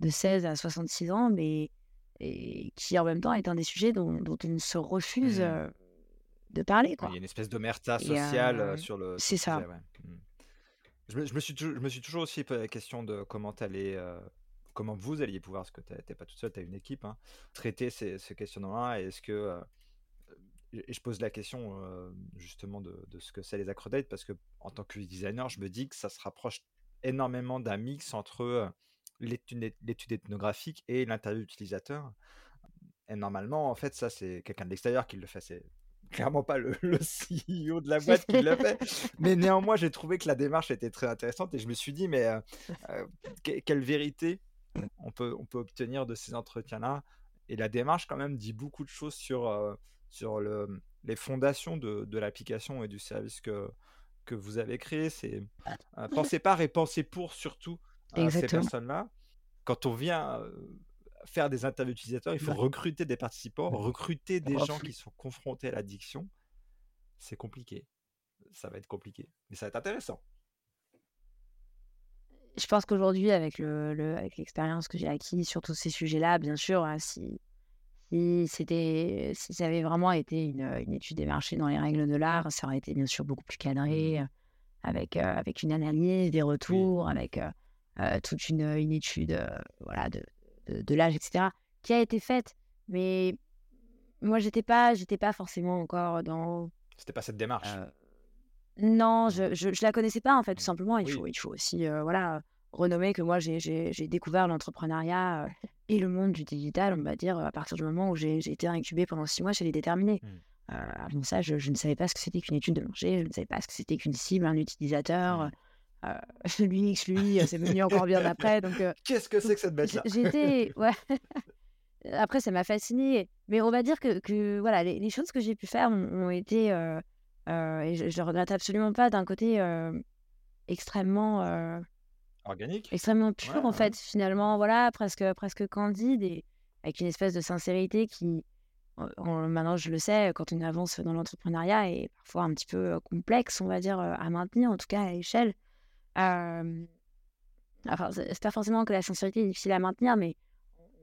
de 16 à 66 ans, mais et qui, en même temps, est un des sujets dont, dont on se refuse mmh. euh, de parler. Quoi. Il y a une espèce d'omerta sociale euh, sur le. C'est ça. Je, me, je, me, suis, je me suis toujours aussi posé la question de comment allais comment vous alliez pouvoir, parce que tu n'es pas tout seul, tu as une équipe, hein, traiter ces, ce questionnement-là. Est-ce que et je pose la question justement de, ce que c'est les acrodates parce que en tant que designer, je me dis que ça se rapproche énormément d'un mix entre l'étude ethnographique et l'interview utilisateur. Et normalement, en fait, ça, c'est quelqu'un de l'extérieur qui le fait. C'est clairement pas le, CEO de la boîte qui le fait. Mais néanmoins, j'ai trouvé que la démarche était très intéressante et je me suis dit, mais quelle vérité on peut obtenir de ces entretiens-là? Et la démarche, quand même, dit beaucoup de choses sur sur le, les fondations de, de l'application et du service que, que vous avez créé. C'est euh, penser par et penser pour surtout ces personnes-là. Quand on vient faire des interviews utilisateurs, il faut recruter des participants, recruter des gens qui sont confrontés à l'addiction. C'est compliqué. Ça va être compliqué, mais ça va être intéressant. Je pense qu'aujourd'hui, avec l'expérience le, que j'ai acquise sur tous ces sujets-là, bien sûr, hein, si, c'était, si ça avait vraiment été une, une, étude des marchés dans les règles de l'art, ça aurait été bien sûr beaucoup plus cadré, mmh. avec, avec une analyse, des retours, avec toute une, une étude voilà, de, de, l'âge, etc., qui a été faite. Mais moi, j'étais pas, j'étais pas forcément encore dans. C'était pas cette démarche. Non, je, je, je la connaissais pas en fait, tout Mmh. simplement. Il faut, il faut aussi euh, voilà, renommer que moi j'ai découvert l'entrepreneuriat euh, et le monde du digital, on va dire, à partir du moment où j'ai été incubée pendant six mois chez les déterminés. Mmh. Euh, avant ça, je, je ne savais pas ce que c'était qu'une étude de marché, je ne savais pas ce que c'était qu'une cible, un utilisateur. Mmh. Euh, l'UX, lui, c'est venu encore bien après. Donc, euh, Qu'est-ce que c'est que cette bête-là? j'étais. Ouais. Après, ça m'a fascinée. Mais on va dire que, que voilà, les, les choses que j'ai pu faire ont, ont été, euh, euh, et je, le regrette absolument pas, d'un côté euh, extrêmement, euh, Organique? extrêmement Ouais, pur, en ouais. fait, finalement, voilà, presque, presque candide et avec une espèce de sincérité qui, en- en- maintenant je le sais, quand on avance dans l'entrepreneuriat, est parfois un petit peu euh, complexe, on va dire, euh, à maintenir, en tout cas à échelle. Euh, enfin, c'est pas forcément que la sincérité est difficile à maintenir, mais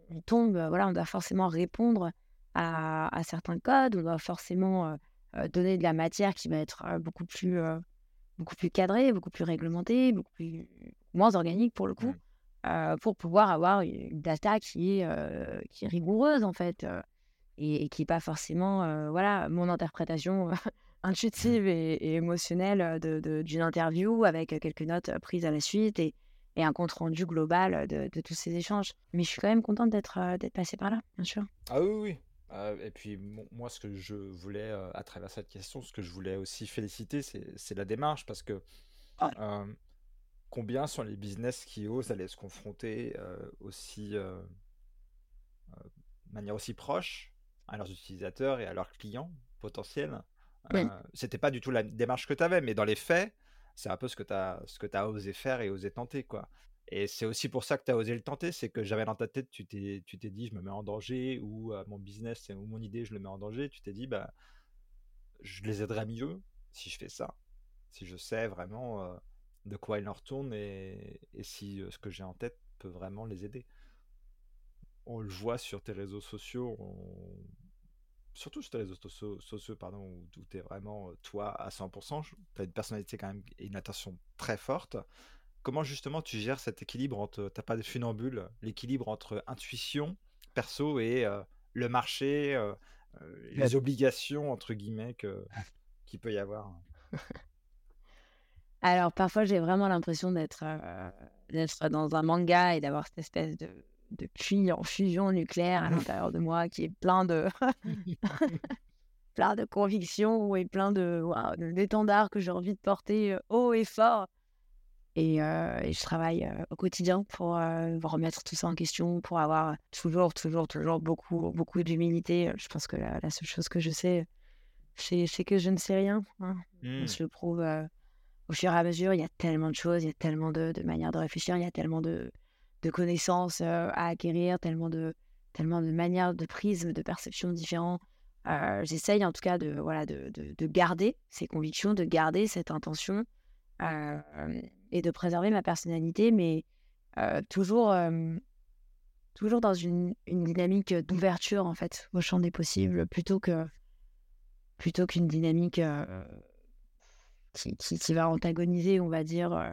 on tombe, euh, voilà, on doit forcément répondre à, à certains codes, on doit forcément euh, donner de la matière qui va être beaucoup plus, euh, beaucoup plus cadrée, beaucoup plus réglementée, beaucoup plus, moins organique pour le coup, Mmh. euh, pour pouvoir avoir une data qui est, euh, qui est rigoureuse en fait, euh, et, et qui n'est pas forcément, voilà, mon interprétation euh, intuitive et, et émotionnelle de, de- d'une interview avec quelques notes prises à la suite et, et un compte rendu global de, de tous ces échanges. Mais je suis quand même contente d'être passée par là, bien sûr. Ah oui, oui. Euh, et puis moi, ce que je voulais, euh, à travers cette question, ce que je voulais aussi féliciter, c'est la démarche, parce que euh, combien sont les business qui osent aller se confronter aussi, de manière aussi proche à leurs utilisateurs et à leurs clients potentiels? Oui. C'était pas du tout la démarche que tu avais, mais dans les faits, c'est un peu ce que tu as, ce que tu osé faire et osé tenter, quoi. Et c'est aussi pour ça que tu as osé le tenter, c'est que j'avais dans ta tête, tu t'es, tu t'es dit, je me mets en danger, ou mon business ou mon idée, je le mets en danger. Tu t'es dit, bah, je les aiderai mieux si je fais ça, si je sais vraiment de quoi il en retourne et, si ce que j'ai en tête peut vraiment les aider. On le voit sur tes réseaux sociaux, surtout sur tes réseaux sociaux, pardon, où, tu es vraiment toi à 100%. Tu as une personnalité quand même et une attention très forte. Comment justement tu gères cet équilibre entre, t'as pas de funambule, l'équilibre entre intuition, perso et euh, le marché, euh, euh, les obligations entre guillemets que qu'il peut y avoir? Alors parfois j'ai vraiment l'impression d'être d'être dans un manga et d'avoir cette espèce de, de puits en fusion nucléaire à l'intérieur de moi qui est plein de plein de convictions et plein de d'étendards que j'ai envie de porter haut et fort. Et, euh, et je travaille euh, au quotidien pour euh, remettre tout ça en question, pour avoir toujours, toujours, toujours beaucoup, beaucoup d'humilité. Je pense que la, la seule chose que je sais, c'est que je ne sais rien. hein. On Hmm. se le prouve au fur et à mesure. Il y a tellement de choses, il y a tellement de, de manières de réfléchir, il y a tellement de, de connaissances à acquérir, tellement de, tellement de manières de prismes, de perceptions différents. J'essaye en tout cas de, voilà, de, de, de garder ces convictions, de garder cette intention et de préserver ma personnalité, mais euh, toujours, toujours dans une, dynamique d'ouverture en fait au champ des possibles, plutôt que plutôt qu'une dynamique euh, qui, qui, va antagoniser, on va dire, euh,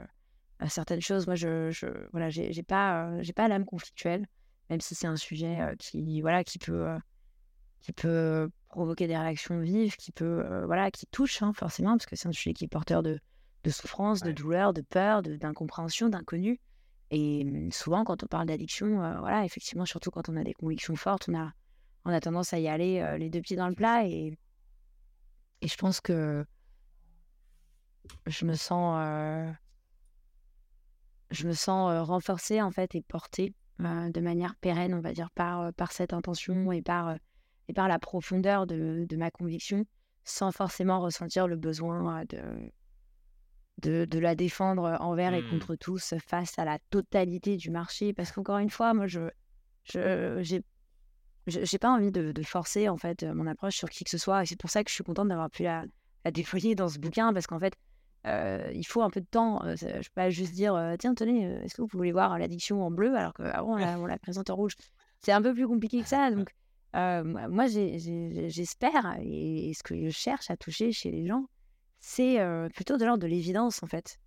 certaines choses. Moi, je, je voilà, j'ai pas, j'ai pas l'âme conflictuelle, même si c'est un sujet qui, voilà, qui peut, qui peut provoquer des réactions vives, qui peut, voilà, qui touche hein, forcément, parce que c'est un sujet qui est porteur de, de souffrance, de douleur, de peur, de- d'incompréhension, d'inconnu. Et hum, souvent, quand on parle d'addiction, euh, voilà, effectivement, surtout quand on a des convictions fortes, on a, on a tendance à y aller euh, les deux pieds dans le plat. Et, et je pense que je me sens, euh, je me sens renforcée en fait et portée de manière pérenne, on va dire, par, par cette intention et par, et par la profondeur de, de ma conviction, sans forcément ressentir le besoin de, de, de la défendre envers et Hmm. contre tous face à la totalité du marché? Parce qu'encore une fois, moi, je j'ai je- pas envie de, de forcer en fait mon approche sur qui que ce soit. Et c'est pour ça que je suis contente d'avoir pu la, la déployer dans ce bouquin parce qu'en fait, euh, il faut un peu de temps. Euh, je peux pas juste dire euh, tiens, tenez, est-ce que vous voulez voir l'addiction en bleu alors qu'avant on la, on la présente en rouge? C'est un peu plus compliqué que ça. Donc, euh, moi, j'espère et, et ce que je cherche à toucher chez les gens, c'est euh, plutôt de l'ordre de l'évidence en fait.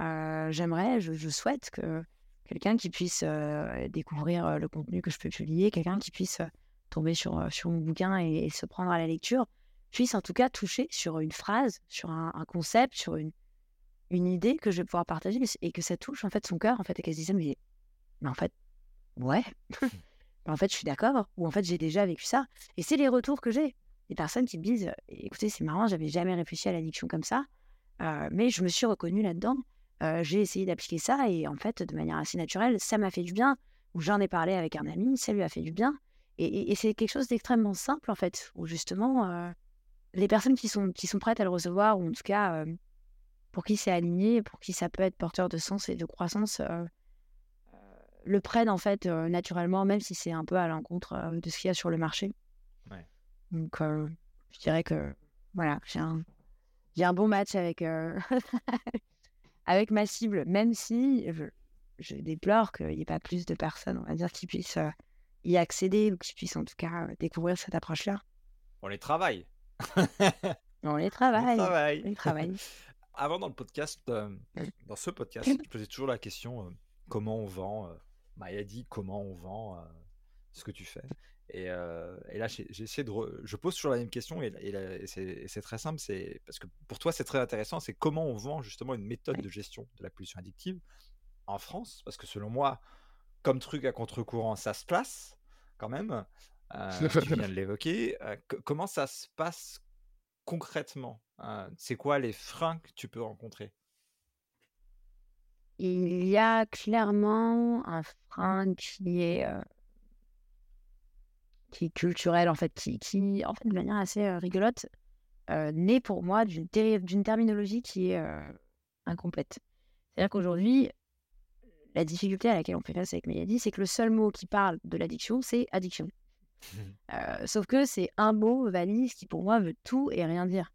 Euh, J'aimerais, je, je souhaite que quelqu'un qui puisse euh, découvrir le contenu que je peux publier, quelqu'un qui puisse tomber sur, sur mon bouquin et, et se prendre à la lecture, puisse en tout cas toucher sur une phrase, sur un, un concept, sur une, une idée que je vais pouvoir partager et que ça touche en fait son cœur en fait et qu'elle se dise mais, mais en fait ouais. Mais en fait je suis d'accord ou en fait j'ai déjà vécu ça et c'est les retours que j'ai des personnes qui me disent écoutez c'est marrant j'avais jamais réfléchi à l'addiction comme ça euh, mais je me suis reconnue là-dedans. Euh, j'ai essayé d'appliquer ça et en fait de manière assez naturelle ça m'a fait du bien. Ou j'en ai parlé avec un ami ça lui a fait du bien. Et, c'est quelque chose d'extrêmement simple en fait où justement euh, les personnes qui sont qui sont prêtes à le recevoir ou en tout cas pour qui c'est aligné, pour qui ça peut être porteur de sens et de croissance, le prennent en fait naturellement, même si c'est un peu à l'encontre de ce qu'il y a sur le marché. Donc, je dirais que voilà, j'ai un, bon match avec, avec ma cible, même si je, je déplore qu'il n'y ait pas plus de personnes, on va dire, qui puissent y accéder ou qui puissent en tout cas découvrir cette approche-là. On les travaille. On les travaille. On travaille. On les travaille. Avant, dans le podcast, euh, dans ce podcast, je posais toujours la question euh, comment on vend euh, Maya dit comment on vend ce que tu fais. Et, et là, j'ai essayé de. Je pose toujours la même question et, et c'est très simple. C'est parce que pour toi, c'est très intéressant. C'est comment on vend justement une méthode de gestion de la pollution addictive en France. Parce que selon moi, comme truc à contre-courant, ça se place quand même. tu viens de l'évoquer. comment ça se passe concrètement euh, c'est quoi les freins que tu peux rencontrer? Il y a clairement un frein qui est, euh, qui est culturel, en fait, qui, qui, en fait, de manière assez euh, rigolote, naît pour moi d'une terminologie qui est incomplète. C'est-à-dire qu'aujourd'hui, la difficulté à laquelle on fait face avec Mayadi, c'est que le seul mot qui parle de l'addiction, c'est addiction. sauf que c'est un mot valise qui pour moi veut tout et rien dire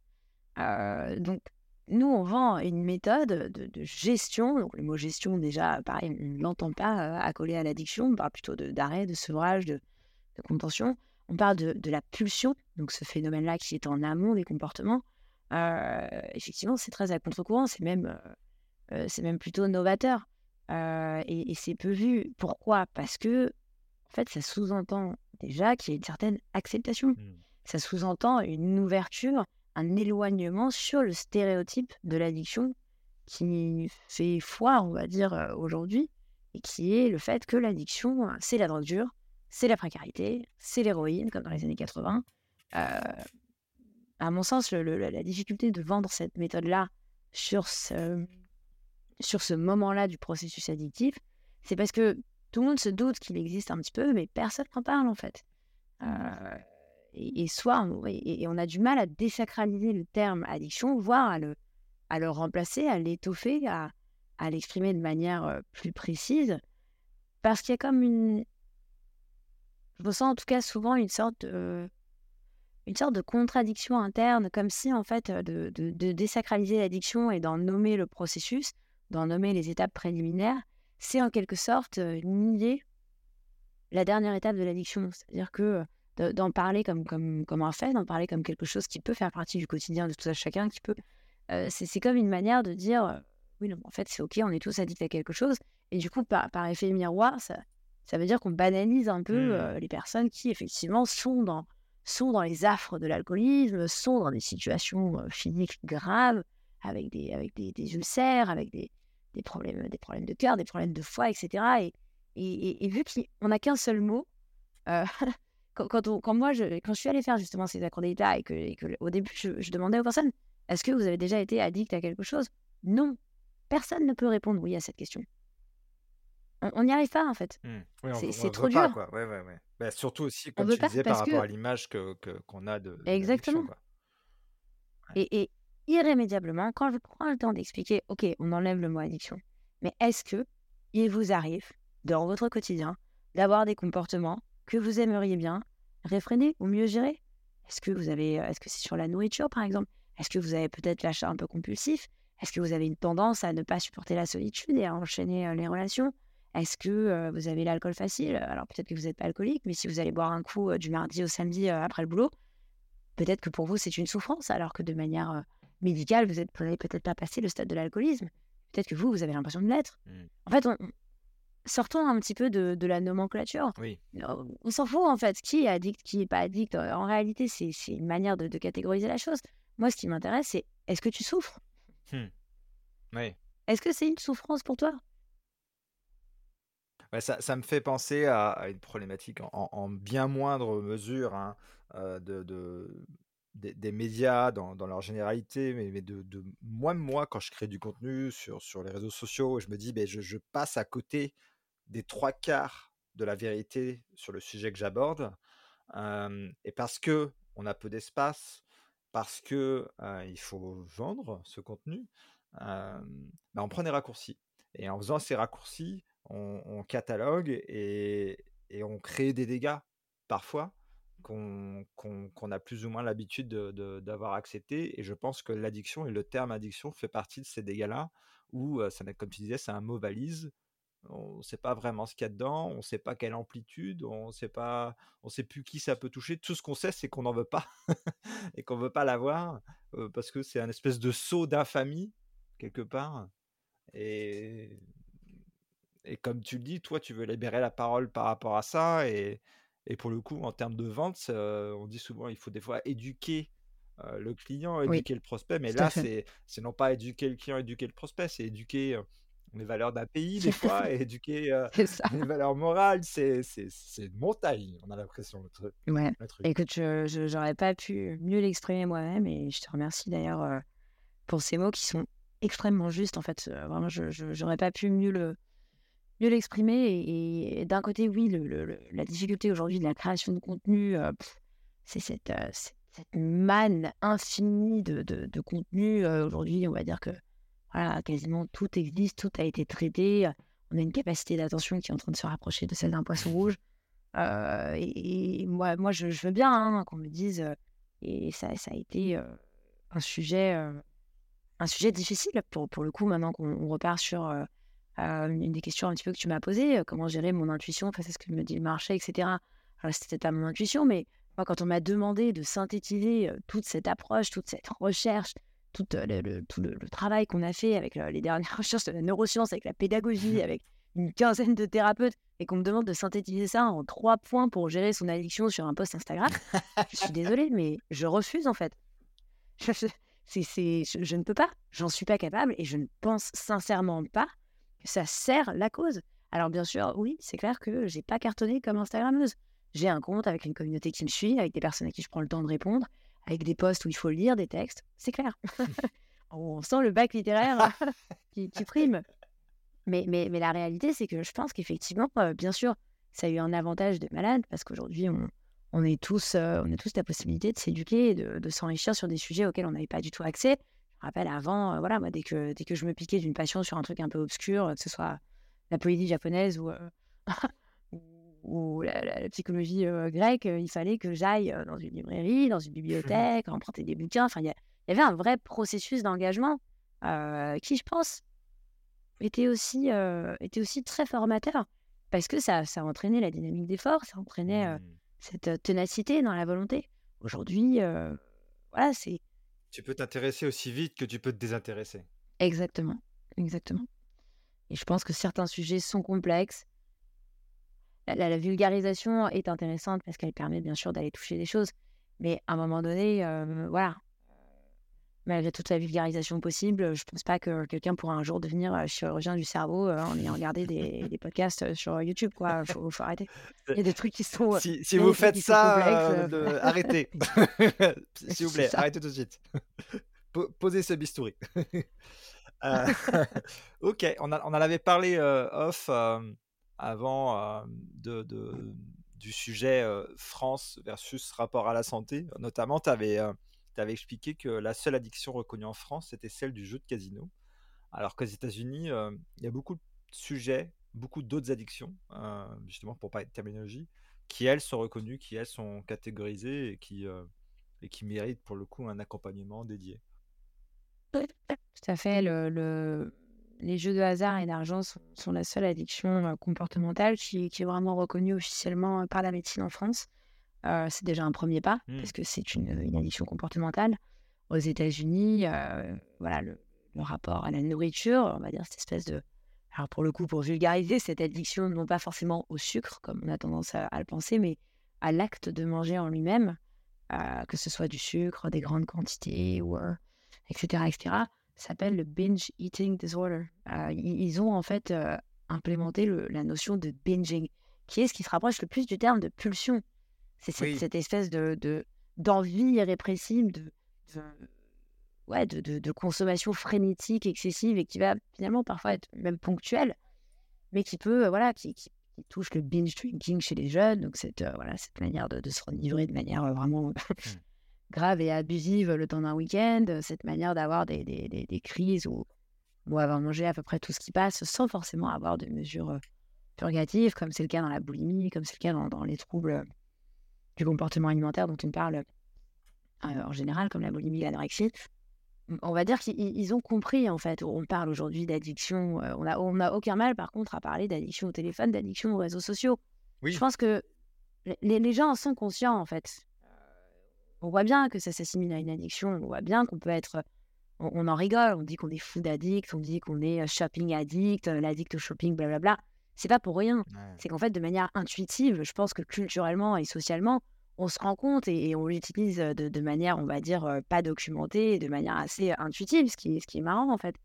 donc, nous, on vend une méthode de, gestion. Donc, le mot gestion, déjà, pareil, on ne l'entend pas accolé à l'addiction. On parle plutôt d'arrêt, de, sevrage, de, contention. On parle de, la pulsion, donc ce phénomène-là qui est en amont des comportements. effectivement, c'est très à contre-courant. C'est même, c'est même plutôt novateur. et, c'est peu vu. Pourquoi? Parce que, en fait, ça sous-entend déjà qu'il y a une certaine acceptation. Mmh. Ça sous-entend une ouverture un éloignement sur le stéréotype de l'addiction qui fait foi, on va dire, euh, aujourd'hui, et qui est le fait que l'addiction, c'est la drogue dure, c'est la précarité, c'est l'héroïne, comme dans les années 80. Euh, à mon sens, la difficulté de vendre cette méthode-là sur ce, sur ce moment-là du processus addictif, c'est parce que tout le monde se doute qu'il existe un petit peu, mais personne n'en parle en fait. Euh, et, soit on, et, on a du mal à désacraliser le terme addiction, voire à le, à le remplacer, à l'étoffer, à, à l'exprimer de manière plus précise, parce qu'il y a comme une... Je ressens en tout cas souvent une sorte de, une sorte de contradiction interne, comme si en fait de, de, de désacraliser l'addiction et d'en nommer le processus, d'en nommer les étapes préliminaires, c'est en quelque sorte nier la dernière étape de l'addiction. C'est-à-dire que d'en parler comme, comme, comme un fait, d'en parler comme quelque chose qui peut faire partie du quotidien de tout un chacun, qui peut. Euh, c'est comme une manière de dire euh, oui, non, en fait, c'est OK, on est tous addicts à quelque chose. Et du coup, par, par effet miroir, ça, ça veut dire qu'on banalise un peu mmh. euh, les personnes qui, effectivement, sont dans, sont dans les affres de l'alcoolisme, sont dans des situations physiques graves, avec des, avec des, des ulcères, avec des, des, problèmes, des problèmes de cœur, des problèmes de foie, etc. Et, et, et, vu qu'on n'a qu'un seul mot, quand, quand, moi, je, quand je suis allée faire justement ces accords d'état et que, et que, au début, je, demandais aux personnes est-ce que vous avez déjà été addict à quelque chose? Non. Personne ne peut répondre oui à cette question. On n'y arrive pas, en fait. Mmh. c'est trop dur. Quoi. Ouais, ouais, bah, surtout aussi, comme tu disais, par rapport à l'image qu'on que, qu'on a de. Exactement. Quoi. Et, et, irrémédiablement, quand je prends le temps d'expliquer ok, on enlève le mot addiction, mais est-ce que il vous arrive, dans votre quotidien, d'avoir des comportements que vous aimeriez bien réfréner ou mieux gérer? Est-ce que vous avez, est-ce que c'est sur la nourriture par exemple? Est-ce que vous avez peut-être l'achat un peu compulsif? Est-ce que vous avez une tendance à ne pas supporter la solitude et à enchaîner les relations? Est-ce que vous avez l'alcool facile? Alors peut-être que vous n'êtes pas alcoolique, mais si vous allez boire un coup du mardi au samedi après le boulot, peut-être que pour vous c'est une souffrance, alors que de manière médicale vous n'êtes peut-être pas passé le stade de l'alcoolisme. Peut-être que vous, vous avez l'impression de l'être. Mmh. En fait, on, sortons un petit peu de, de la nomenclature. Oui. On s'en fout en fait, qui est addict, qui est pas addict. En réalité, c'est une manière de, de catégoriser la chose. Moi, ce qui m'intéresse, c'est est-ce que tu souffres? Hmm. Oui. Est-ce que c'est une souffrance pour toi? Ça, me fait penser à, une problématique en, en- en bien moindre mesure hein, euh, de, de- des, médias dans, leur généralité, mais, de, de moi, moi, quand je crée du contenu sur, sur les réseaux sociaux, je me dis, ben, je, passe à côté des trois quarts de la vérité sur le sujet que j'aborde. Euh, et parce que on a peu d'espace, parce que euh, il faut vendre ce contenu, ben, on prend des raccourcis. Et en faisant ces raccourcis, on, on catalogue et, et on crée des dégâts parfois qu'on qu'on- a plus ou moins l'habitude de- de- d'avoir accepté. Et je pense que l'addiction et le terme addiction fait partie de ces dégâts-là où, ça n'est- comme tu disais, c'est un mot valise. On ne sait pas vraiment ce qu'il y a dedans, on ne sait pas quelle amplitude, on sait pas, on sait plus qui ça peut toucher. Tout ce qu'on sait, c'est qu'on n'en veut pas et qu'on veut pas l'avoir parce que c'est un espèce de saut d'infamie quelque part. Et, et comme tu le dis, toi, tu veux libérer la parole par rapport à ça. Et, et pour le coup, en termes de vente, ça- on dit souvent il faut des fois éduquer euh, le client, Oui, éduquer le prospect. Mais là, c'est non pas éduquer le client, éduquer le prospect, c'est éduquer euh, les valeurs d'un pays, des fois, et éduquer euh, les valeurs morales. C'est une montagne, on a l'impression, le truc. Ouais. le truc. Écoute, je j'aurais pas pu mieux l'exprimer moi-même et je te remercie d'ailleurs euh, pour ces mots qui sont extrêmement justes. En fait, Euh, vraiment, je j'aurais pas pu mieux le mieux l'exprimer. Et, d'un côté, oui, la difficulté aujourd'hui de la création de contenu, euh, pff, c'est cette, euh, manne infinie de, de, contenu. Euh, aujourd'hui, on va dire que voilà, quasiment tout existe, tout a été traité. On a une capacité d'attention qui est en train de se rapprocher de celle d'un poisson rouge. Euh, et, moi, moi je, veux bien hein, qu'on me dise, euh, et ça, ça a été euh, un sujet, euh, un sujet difficile pour, pour le coup, maintenant qu'on on repart sur euh, euh, une des questions un petit peu que tu m'as posées, comment gérer mon intuition face à ce que me dit le marché, etc. Alors, c'était pas mon intuition, mais moi, quand on m'a demandé de synthétiser toute cette approche, toute cette recherche, tout, le, le- tout le, le travail qu'on a fait avec les dernières recherches de la neuroscience, avec la pédagogie, avec une quinzaine de thérapeutes, et qu'on me demande de synthétiser ça en trois points pour gérer son addiction sur un post Instagram, je suis désolée, mais je refuse en fait. Je, je- je ne peux pas, j'en suis pas capable, et je ne pense sincèrement pas que ça sert la cause. Alors bien sûr, oui, c'est clair que j'ai pas cartonné comme Instagrammeuse. J'ai un compte avec une communauté qui me suit, avec des personnes à qui je prends le temps de répondre, avec des posts où il faut lire des textes, c'est clair. On sent le bac littéraire qui, qui prime. Mais, mais, mais la réalité, c'est que je pense qu'effectivement, euh, bien sûr, ça a eu un avantage de malade parce qu'aujourd'hui, on, on, est tous, euh, on a tous la possibilité de s'éduquer et de, de s'enrichir sur des sujets auxquels on n'avait pas du tout accès. Je me rappelle avant, euh, voilà, moi, dès que, dès que je me piquais d'une passion sur un truc un peu obscur, que ce soit la poésie japonaise ou, euh, ou, la, la- la psychologie euh, grecque, il fallait que j'aille dans une librairie, dans une bibliothèque, emprunter des bouquins. Enfin, il y, avait un vrai processus d'engagement qui, je pense, était aussi, était aussi très formateur parce que ça, ça entraînait la dynamique d'effort, ça entraînait euh, Hmm. cette ténacité dans la volonté. Aujourd'hui, euh, voilà, c'est Tu peux t'intéresser aussi vite que tu peux te désintéresser. exactement, exactement. Et je pense que certains sujets sont complexes. La, vulgarisation est intéressante parce qu'elle permet bien sûr d'aller toucher des choses, mais à un moment donné, euh, voilà, malgré toute la vulgarisation possible, je pense pas que quelqu'un pourra un jour devenir euh, chirurgien du cerveau euh, en ayant regardé des, des podcasts euh, sur YouTube, quoi. Faut, faut arrêter. Il y a des trucs qui sont. Si, si vous faites ça, euh, de- arrêtez. S'il vous plaît, arrêtez tout de suite. Po- Posez ce bistouri. Euh, ok, on, a- on en avait parlé euh, off avant de, de- du sujet France versus rapport à la santé. Notamment, tu avais, expliqué que la seule addiction reconnue en France, c'était celle du jeu de casino. Alors qu'aux États-Unis, euh, il y a beaucoup de sujets, beaucoup d'autres addictions, euh, justement pour parler de terminologie, qui elles sont reconnues, qui elles sont catégorisées et qui, euh, et qui méritent pour le coup un accompagnement dédié. Tout à fait. Le, le- Les jeux de hasard et d'argent sont, la seule addiction comportementale qui, est vraiment reconnue officiellement par la médecine en France. Euh, c'est déjà un premier pas Hmm. parce que c'est une, une addiction comportementale. Aux États-Unis, euh, voilà, le, le rapport à la nourriture, on va dire cette espèce de, alors pour le coup, pour vulgariser, cette addiction non pas forcément au sucre, comme on a tendance à, le penser, mais à l'acte de manger en lui-même, euh, que ce soit du sucre, des grandes quantités, ou, etc., etc., s'appelle le binge eating disorder. ils ont en fait implémenté la notion de binging, qui est ce qui se rapproche le plus du terme de pulsion. C'est cette, espèce de d'envie irrépressible, de, ouais, de, de, consommation frénétique, excessive, et qui va finalement parfois être même ponctuelle, mais qui peut, voilà, qui, qui, touche le binge drinking chez les jeunes, donc cette, voilà, cette manière de, se renivrer de manière vraiment mmh. grave et abusive le temps d'un week-end, cette manière d'avoir des, des, des, crises va avoir mangé à peu près tout ce qui passe sans forcément avoir de mesures purgatives, comme c'est le cas dans la boulimie, comme c'est le cas dans, dans les troubles du comportement alimentaire dont on parle en général, comme la boulimie, l'anorexie, on va dire qu'ils ont compris en fait. On parle aujourd'hui d'addiction. on n'a on a aucun mal par contre à parler d'addiction au téléphone, d'addiction aux réseaux sociaux. Je pense que les, les, gens en sont conscients en fait. On voit bien que ça s'assimile à une addiction. On voit bien qu'on peut être. On, en rigole. On dit qu'on est food addict. On dit qu'on est shopping addict, l'addict au shopping, blablabla. C'est pas pour rien. C'est qu'en fait, de manière intuitive, je pense que culturellement et socialement, on se rend compte et, on l'utilise de, manière, on va dire, pas documentée, de manière assez intuitive, ce qui, est, ce qui est marrant en fait,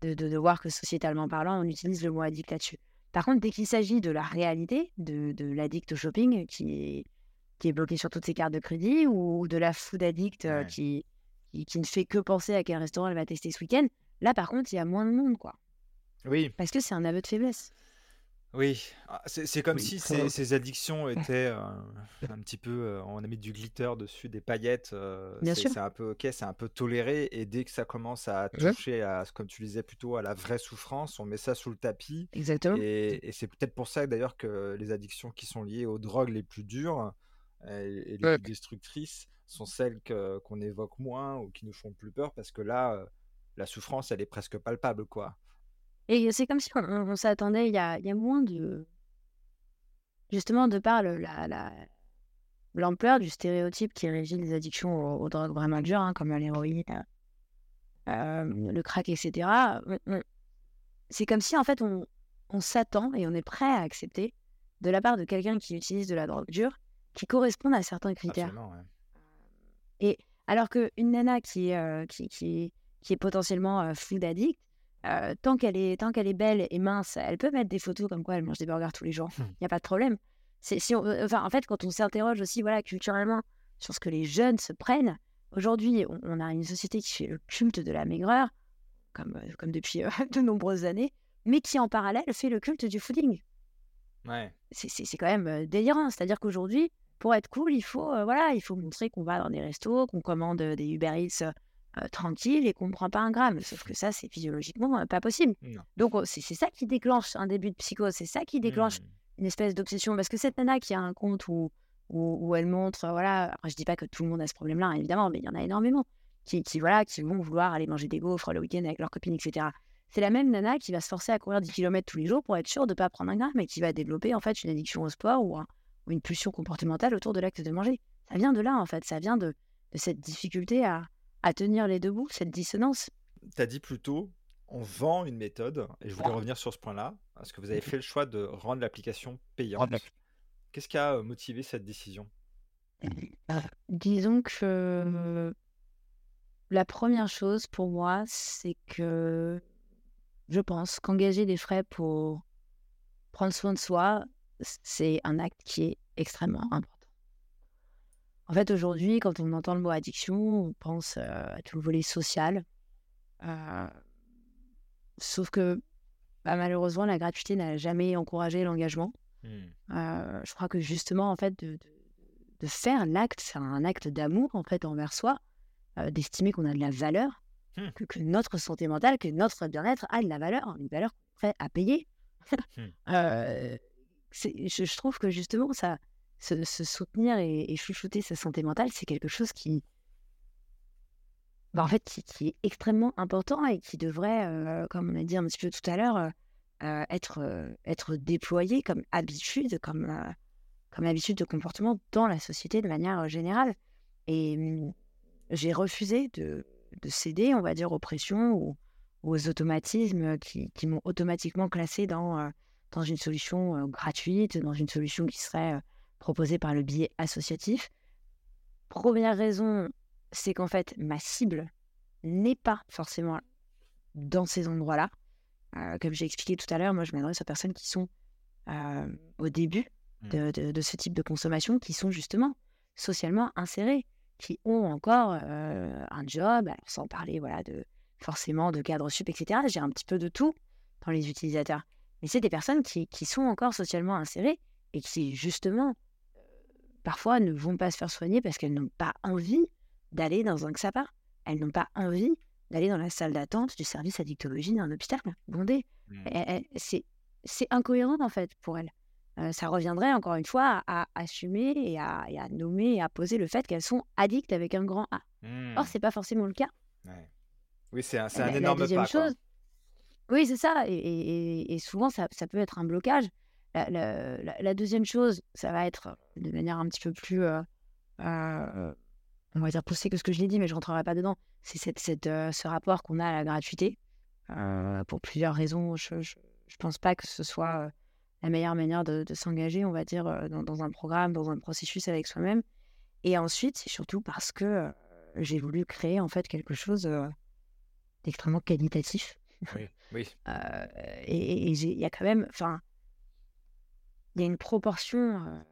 de, de, voir que sociétalement parlant, on utilise le mot addict là-dessus. Par contre, dès qu'il s'agit de la réalité, de, l'addict au shopping qui est, qui est bloqué sur toutes ses cartes de crédit ou de la food addict qui, qui, ne fait que penser à quel restaurant elle va tester ce week-end, là par contre, il y a moins de monde, quoi. Oui. Parce que c'est un aveu de faiblesse. Oui, ah, c'est comme si ces, addictions étaient euh, un petit peu, euh, on a mis du glitter dessus, des paillettes, euh, c'est un peu ok, c'est un peu toléré, et dès que ça commence à toucher à, comme tu disais plutôt, à la vraie souffrance, on met ça sous le tapis. Exactement. Et, c'est peut-être pour ça d'ailleurs que les addictions qui sont liées aux drogues les plus dures et, les plus destructrices sont celles qu'on évoque moins ou qui nous font plus peur, parce que là, la souffrance, elle est presque palpable, quoi. Et c'est comme si on, s'attendait, il y a, y a moins de. Justement, de par la, l'ampleur du stéréotype qui régit les addictions aux, drogues vraiment dures, hein, comme l'héroïne, euh, le crack, etc. C'est comme si, en fait, on, on s'attend et on est prêt à accepter, de la part de quelqu'un qui utilise de la drogue dure, qui correspond à certains critères. Et alors qu'une nana qui, euh, qui, qui, qui, est potentiellement euh, food addict, tant qu'elle est, tant qu'elle est belle et mince, elle peut mettre des photos comme quoi elle mange des burgers tous les jours. Il n'y a pas de problème. C'est, si on, enfin, en fait, quand on s'interroge aussi voilà, culturellement sur ce que les jeunes se prennent, aujourd'hui, on, a une société qui fait le culte de la maigreur, comme, comme depuis de nombreuses années, mais qui en parallèle fait le culte du fooding. Ouais. C'est, quand même délirant. C'est-à-dire qu'aujourd'hui, pour être cool, il faut, voilà, il faut montrer qu'on va dans des restos, qu'on commande des Uber Eats euh, tranquille et qu'on ne prend pas un gramme. Sauf que ça, c'est physiologiquement pas possible. Donc, oh, c'est ça qui déclenche un début de psychose, c'est ça qui déclenche mmh. une espèce d'obsession. Parce que cette nana qui a un compte où, où, elle montre, voilà, je dis pas que tout le monde a ce problème-là, hein, évidemment, mais il y en a énormément qui, qui, voilà, qui vont vouloir aller manger des gaufres le week-end avec leurs copines, etc. C'est la même nana qui va se forcer à courir 10 km tous les jours pour être sûre de ne pas prendre un gramme et qui va développer en fait une addiction au sport ou, ou une pulsion comportementale autour de l'acte de manger. Ça vient de là, en fait. Ça vient de, de cette difficulté à, à tenir les deux bouts, cette dissonance? Tu as dit plutôt, on vend une méthode, et je voulais revenir sur ce point-là, parce que vous avez fait le choix de rendre l'application payante. Qu'est-ce qui a motivé cette décision? Bah, Disons que la première chose pour moi, c'est que je pense qu'engager des frais pour prendre soin de soi, c'est un acte qui est extrêmement important. En fait, aujourd'hui, quand on entend le mot addiction, on pense à tout le volet social. sauf que bah, malheureusement, la gratuité n'a jamais encouragé l'engagement. Mmh. je crois que justement, en fait, de, faire l'acte, c'est un acte d'amour en fait envers soi, d'estimer qu'on a de la valeur, mmh. que, notre santé mentale, que notre bien-être a de la valeur, une valeur prête à payer. Mmh. je, je, trouve que justement, ça, se, soutenir et, chouchouter sa santé mentale, c'est quelque chose qui, bah, en fait, qui, est extrêmement important et qui devrait, euh, comme on a dit un petit peu tout à l'heure, euh, euh, être, être déployé comme habitude, comme, comme habitude de comportement dans la société de manière générale. Et mmh, j'ai refusé de, de, céder, on va dire, aux pressions ou, aux automatismes qui, qui m'ont automatiquement classé dans, dans une solution gratuite, dans une solution qui serait proposée par le biais associatif. Première raison, c'est qu'en fait, ma cible n'est pas forcément dans ces endroits-là. comme j'ai expliqué tout à l'heure, moi, je m'adresse aux personnes qui sont au début mmh. de, de, ce type de consommation, qui sont justement socialement insérées, qui ont encore un job, alors sans parler voilà, de, forcément de cadre sup, etc. J'ai un petit peu de tout dans les utilisateurs. Mais c'est des personnes qui, qui, sont encore socialement insérées et qui, justement, parfois ne vont pas se faire soigner parce qu'elles n'ont pas envie d'aller dans un XAPA. Elles n'ont pas envie d'aller dans la salle d'attente du service addictologie d'un hôpital bondé. Mmh. C'est incohérent, en fait, pour elles. ça reviendrait, encore une fois, à, assumer et à, et à, nommer et à poser le fait qu'elles sont addictes avec un grand A. Or, Or, c'est pas forcément le cas. Oui, c'est un, un énorme pas. Chose... Oui, c'est ça. Et, et, souvent, ça, ça, peut être un blocage. La, la, deuxième chose, ça va être de manière un petit peu plus, euh, euh, on va dire, poussée que ce que je l'ai dit, mais je ne rentrerai pas dedans. C'est cette, cette, euh, ce rapport qu'on a à la gratuité. pour plusieurs raisons, je ne pense pas que ce soit la meilleure manière de, de s'engager, on va dire, dans, dans, un programme, dans un processus avec soi-même. Et ensuite, c'est surtout parce que j'ai voulu créer en fait quelque chose d'extrêmement qualitatif. Oui, oui. et il y a quand même, enfin, il y a une proportion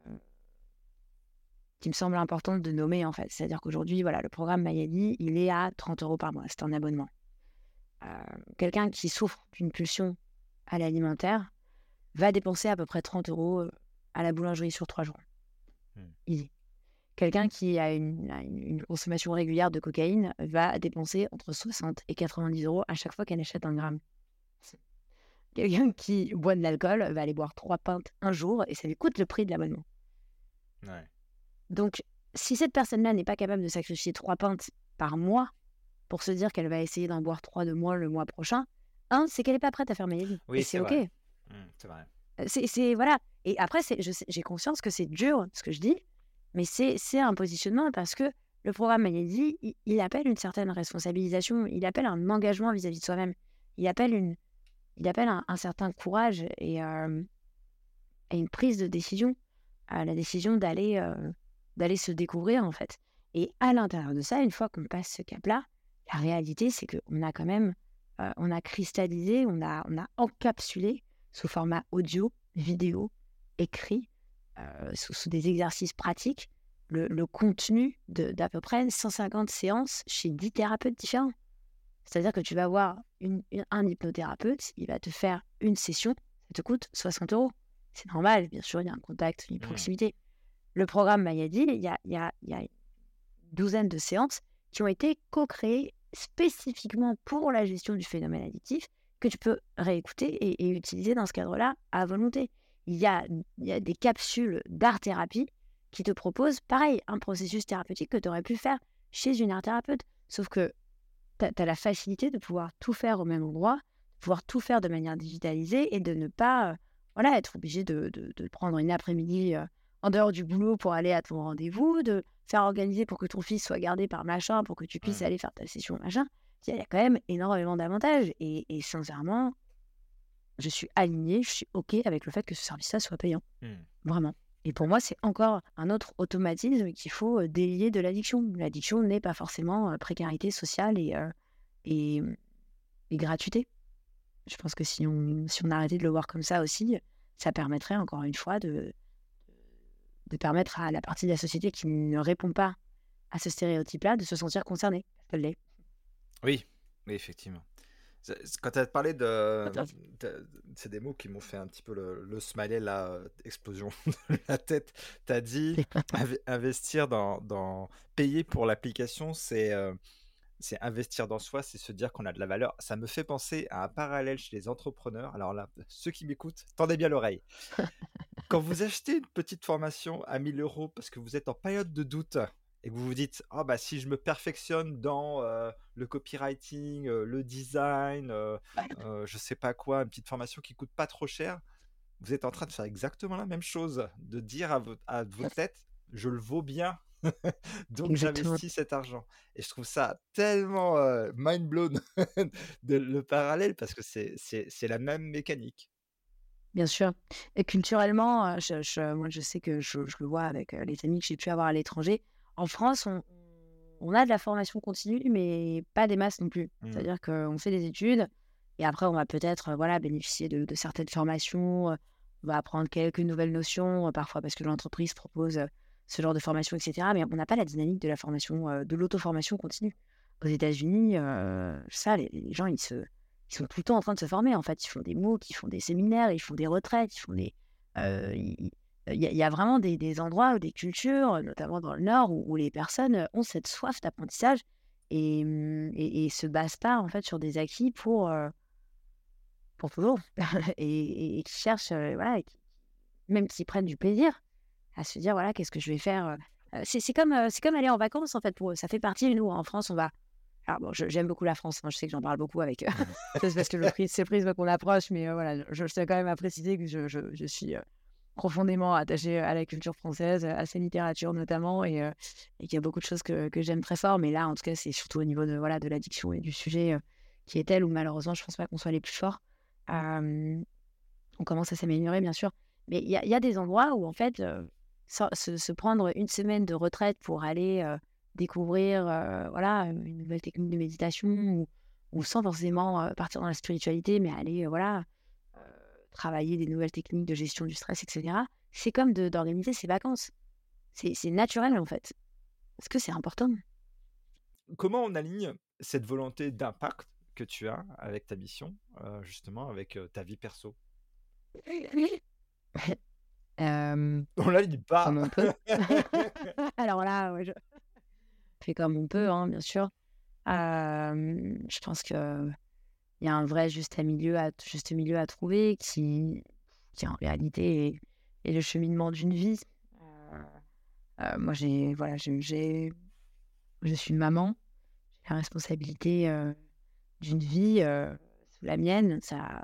qui me semble importante de nommer en fait. C'est-à-dire qu'aujourd'hui, voilà, le programme Mayadi, il est à 30 euros par mois. C'est un abonnement. Quelqu'un qui souffre d'une pulsion à l'alimentaire va dépenser à peu près 30 euros à la boulangerie sur trois jours. Mmh. Easy. Quelqu'un qui a une, consommation régulière de cocaïne va dépenser entre 60 et 90 euros à chaque fois qu'elle achète un gramme. Quelqu'un qui boit de l'alcool va aller boire trois pintes un jour et ça lui coûte le prix de l'abonnement. Donc, si cette personne-là n'est pas capable de sacrifier trois pintes par mois pour se dire qu'elle va essayer d'en boire trois de moins le mois prochain, un, c'est qu'elle n'est pas prête à faire maladie. Oui, c'est OK. Mmh, c'est vrai. Euh, c'est voilà. Et après, j'ai conscience que c'est dur ce que je dis, mais c'est un positionnement parce que le programme Mayedi, il, il, appelle une certaine responsabilisation, il appelle un engagement vis-à-vis de soi-même, il appelle, une, il appelle un, certain courage et, une prise de décision, la décision d'aller d'aller se découvrir en fait. Et à l'intérieur de ça, une fois qu'on passe ce cap-là, la réalité, c'est qu'on a quand même, on a cristallisé, on a, encapsulé sous format audio, vidéo, écrit, euh, sous, des exercices pratiques le, contenu d'à peu près 150 séances chez 10 thérapeutes différents. C'est-à-dire que tu vas voir un hypnothérapeute, il va te faire une session, ça te coûte 60 euros. C'est normal, bien sûr, il y a un contact, une mmh. proximité. Le programme Mayadi, il y a, il y, a, il y a une douzaine de séances qui ont été co-créées spécifiquement pour la gestion du phénomène addictif que tu peux réécouter et utiliser dans ce cadre-là à volonté il y a, des capsules d'art-thérapie qui te proposent, pareil, un processus thérapeutique que tu aurais pu faire chez une art-thérapeute. Sauf que tu as, la facilité de pouvoir tout faire au même endroit, de pouvoir tout faire de manière digitalisée et de ne pas euh, voilà, être obligé de, prendre une après-midi euh, en dehors du boulot pour aller à ton rendez-vous, de faire organiser pour que ton fils soit gardé par machin, pour que tu puisses aller faire ta session machin. Il y a quand même énormément d'avantages. et sincèrement, je suis alignée, je suis OK avec le fait que ce service-là soit payant. Mmh. Vraiment. Et pour moi, c'est encore un autre automatisme qu'il faut délier de l'addiction. L'addiction n'est pas forcément précarité sociale et, et, gratuité. Je pense que si on, si on arrêtait de le voir comme ça aussi, ça permettrait encore une fois de, de permettre à la partie de la société qui ne répond pas à ce stéréotype-là de se sentir concernée. Oui, oui, effectivement. Quand tu as parlé de, C'est des mots qui m'ont fait un petit peu le, le smiley, la euh, explosion de la tête. Tu as dit investir dans, dans, Payer pour l'application, c'est. Euh, c'est investir dans soi, c'est se dire qu'on a de la valeur. Ça me fait penser à un parallèle chez les entrepreneurs. Alors là, ceux qui m'écoutent, tendez bien l'oreille. Quand vous achetez une petite formation à 1000 euros parce que vous êtes en période de doute, et que vous vous dites ah bah si je me perfectionne dans le copywriting, le design, euh, je sais pas quoi, une petite formation qui coûte pas trop cher, vous êtes en train de faire exactement la même chose, de dire à, votre tête je le vaux bien Donc j'investis cet argent et je trouve ça tellement, mind blown de le parallèle parce que c'est la même mécanique. Bien sûr et culturellement, je je moi, je sais que je je le vois avec, les amis que j'ai pu avoir à l'étranger. En France, on on a de la formation continue, mais pas des masses non plus. Mmh. C'est-à-dire qu'on fait des études et après on va peut-être, heu, voilà, bénéficier de de certaines formations, heu, on va apprendre quelques nouvelles notions, heu, parfois parce que l'entreprise propose, ce genre de formation et cetera, mais on n'a pas la dynamique de la formation, de l'auto-formation continue. Aux États-Unis, ça, les les gens, ils se ils sont tout le temps en train de se former, en fait. Ils font des MOOC, ils font des séminaires, ils font des retraites, ils font des, il y a il y a vraiment des des endroits ou des cultures, notamment dans le Nord, où où les personnes, ont cette soif d'apprentissage et mmh et et se basent pas, en fait, sur des acquis pour, pour toujours et qui cherchent, voilà et qui même qui prennent du plaisir à se dire: «Voilà, qu'est-ce que je vais faire?» c'est comme, c'est comme aller en vacances, en fait, pour eux. Ça fait partie de nous. En France, on va alors bon, j'aime beaucoup la France, hein, je sais que j'en parle beaucoup avec, heu, Mmh c'est parce que c'est le prisme qu'on approche, mais voilà, je je tiens quand même à préciser que je je je suis, profondément attachée à la culture française, à sa littérature notamment et et qu'il y a beaucoup de choses que j'aime très fort. Mais là, en tout cas, c'est surtout au niveau de, voilà, de l'addiction et du sujet, heu, qui est tel où malheureusement, je pense pas qu'on soit les plus forts. On commence à s'améliorer, bien sûr, mais il y a des endroits où en fait, heu, se prendre une semaine de retraite pour aller, découvrir, voilà, une nouvelle technique de méditation ou ou sans forcément, partir dans la spiritualité, mais aller, voilà, travailler des nouvelles techniques de gestion du stress et cetera. C'est comme d'organiser ses vacances. C'est naturel, en fait. Est-ce que c'est important? Comment on aligne cette volonté d'impact que tu as avec ta mission, heu, justement avec, heu, ta vie perso? Hem, On l'aligne comme pas! on peut. Alors là, ouais, je fais comme on peut, hein, bien sûr. Je pense qu'il y a un vrai juste à milieu à juste milieu à trouver qui qui en réalité est est le cheminement d'une vie. Heu heu, moi j'ai voilà, j'ai je suis maman, j'ai la responsabilité, heu, d'une vie, sous la mienne. Ça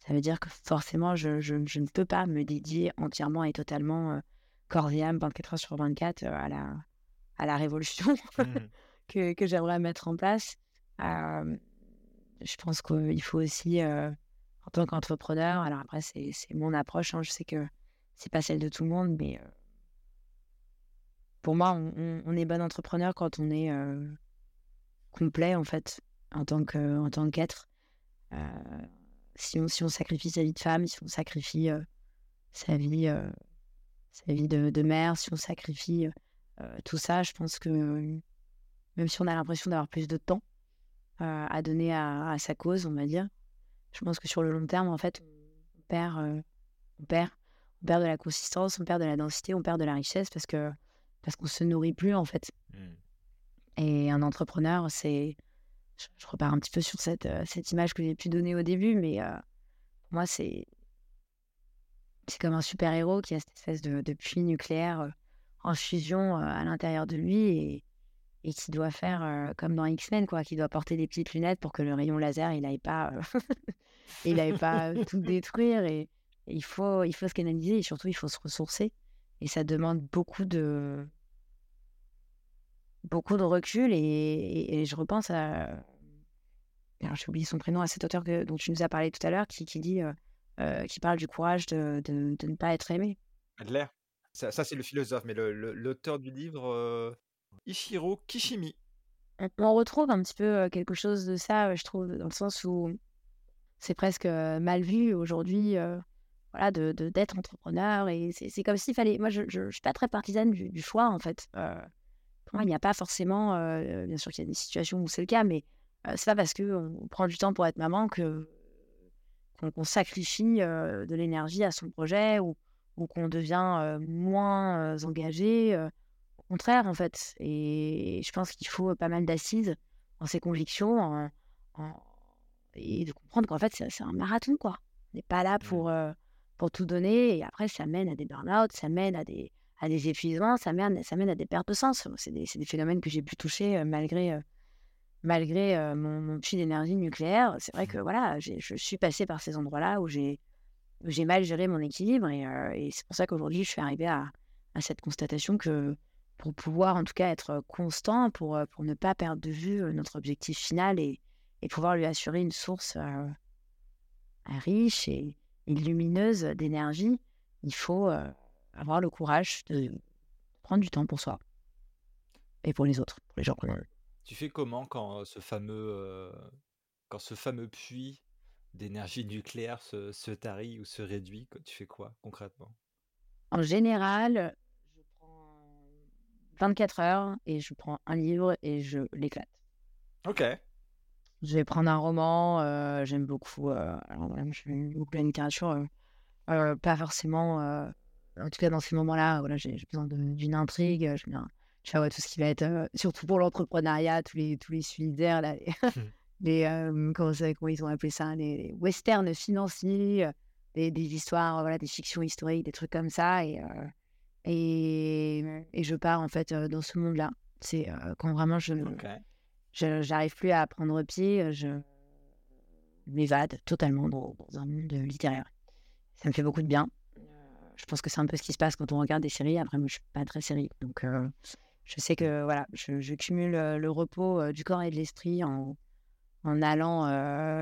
ça veut dire que forcément je je je ne peux pas me dédier entièrement et totalement, corps et âme 24 heures sur 24, heu, à la à la révolution Mmh que que j'aimerais mettre en place. Je pense qu'il faut aussi, heu, en tant qu'entrepreneur alors après c'est mon approche, hein, je sais que c'est pas celle de tout le monde, mais heu, pour moi, on est bon entrepreneur quand on est, heu, complet, en fait, en tant qu'être. Si on si on sacrifie sa vie de femme, si on sacrifie, sa vie, sa vie de mère, si on sacrifie, tout ça, je pense que, même si on a l'impression d'avoir plus de temps, à donner à à sa cause, on va dire, je pense que sur le long terme, en fait, on perd, heu, on perd. On perd de la consistance, on perd de la densité, on perd de la richesse parce que parce qu'on se nourrit plus, en fait. Mmh. et un entrepreneur, c'est je je repars un petit peu sur cette, heu, cette image que j'ai pu donner au début, mais heu, pour moi, c'est c'est comme un super héros qui a cette espèce de de puits nucléaire, en fusion, à l'intérieur de lui et et qui doit faire, comme dans X-Men, quoi, qui doit porter des petites lunettes pour que le rayon laser, il aille pas, il aille pas tout détruire et et il faut il faut se canaliser et surtout il faut se ressourcer et ça demande beaucoup de beaucoup de recul et et et je repense à alors j'ai oublié son prénom, à cet auteur que dont tu nous as parlé tout à l'heure qui qui dit, qui parle du courage de de de ne pas être aimé. Adler? Ça ça c'est le philosophe, mais le le l'auteur du livre, heu, Ichiro Kishimi. On retrouve un petit peu, heu, quelque chose de ça, heu, je trouve, dans le sens où c'est presque, heu, mal vu aujourd'hui, voilà, de d'être entrepreneur et c'est comme s'il fallait moi je je suis pas très partisane du choix, en fait, pour moi, il n'y a pas forcément, bien sûr qu'il y a des situations où c'est le cas, mais c'est pas parce qu'on prend du temps pour être maman que qu'on sacrifie, de l'énergie à son projet ou ou qu'on devient, moins, engagé, contraire, en fait et je pense qu'il faut pas mal d'assises dans ses convictions en en et de comprendre qu'en fait, c'est un marathon, quoi. On n'est pas là pour, pour tout donner et après ça mène à des burn-out, ça mène à des à des épuisements, ça mène ça mène à des pertes de sens. C'est des des phénomènes que j'ai pu toucher, malgré, malgré, mon mon puits d'énergie nucléaire. C'est vrai que voilà, je suis passée par ces endroits-là où j'ai mal géré mon équilibre et c'est pour ça qu'aujourd'hui je suis arrivée à à cette constatation que, pour pouvoir en tout cas être constant, pour, pour ne pas perdre de vue notre objectif final et, et pouvoir lui assurer une source riche et, lumineuse d'énergie, il faut avoir le courage de prendre du temps pour soi et pour les autres, pour les gens. Tu fais comment quand ce fameux, quand ce fameux puits d'énergie nucléaire se, se tarit ou se réduit Tu fais quoi concrètement? En général, 24 heures et je prends un livre et je l'éclate. Ok. Je vais prendre un roman, j'aime beaucoup, alors, j'aime beaucoup la littérature, pas forcément, en tout cas dans ces moments-là, voilà, j'ai besoin d'une intrigue, je bien, tu vois, tout ce qui va être, surtout pour l'entrepreneuriat, tous les, tous les suicidaires, là, les, mmh. comment, comment, ils ont appelé ça, les, westerns financiers, des, des, histoires, voilà, des fictions historiques, des trucs comme ça, et, et, et, je pars en fait dans ce monde-là. C'est quand vraiment je, je j'arrive plus à prendre pied, je m'évade totalement dans, un monde littéraire. Ça me fait beaucoup de bien. Je pense que c'est un peu ce qui se passe quand on regarde des séries. Après, moi, je suis pas très série, donc je sais que voilà, je, cumule le repos du corps et de l'esprit en, en allant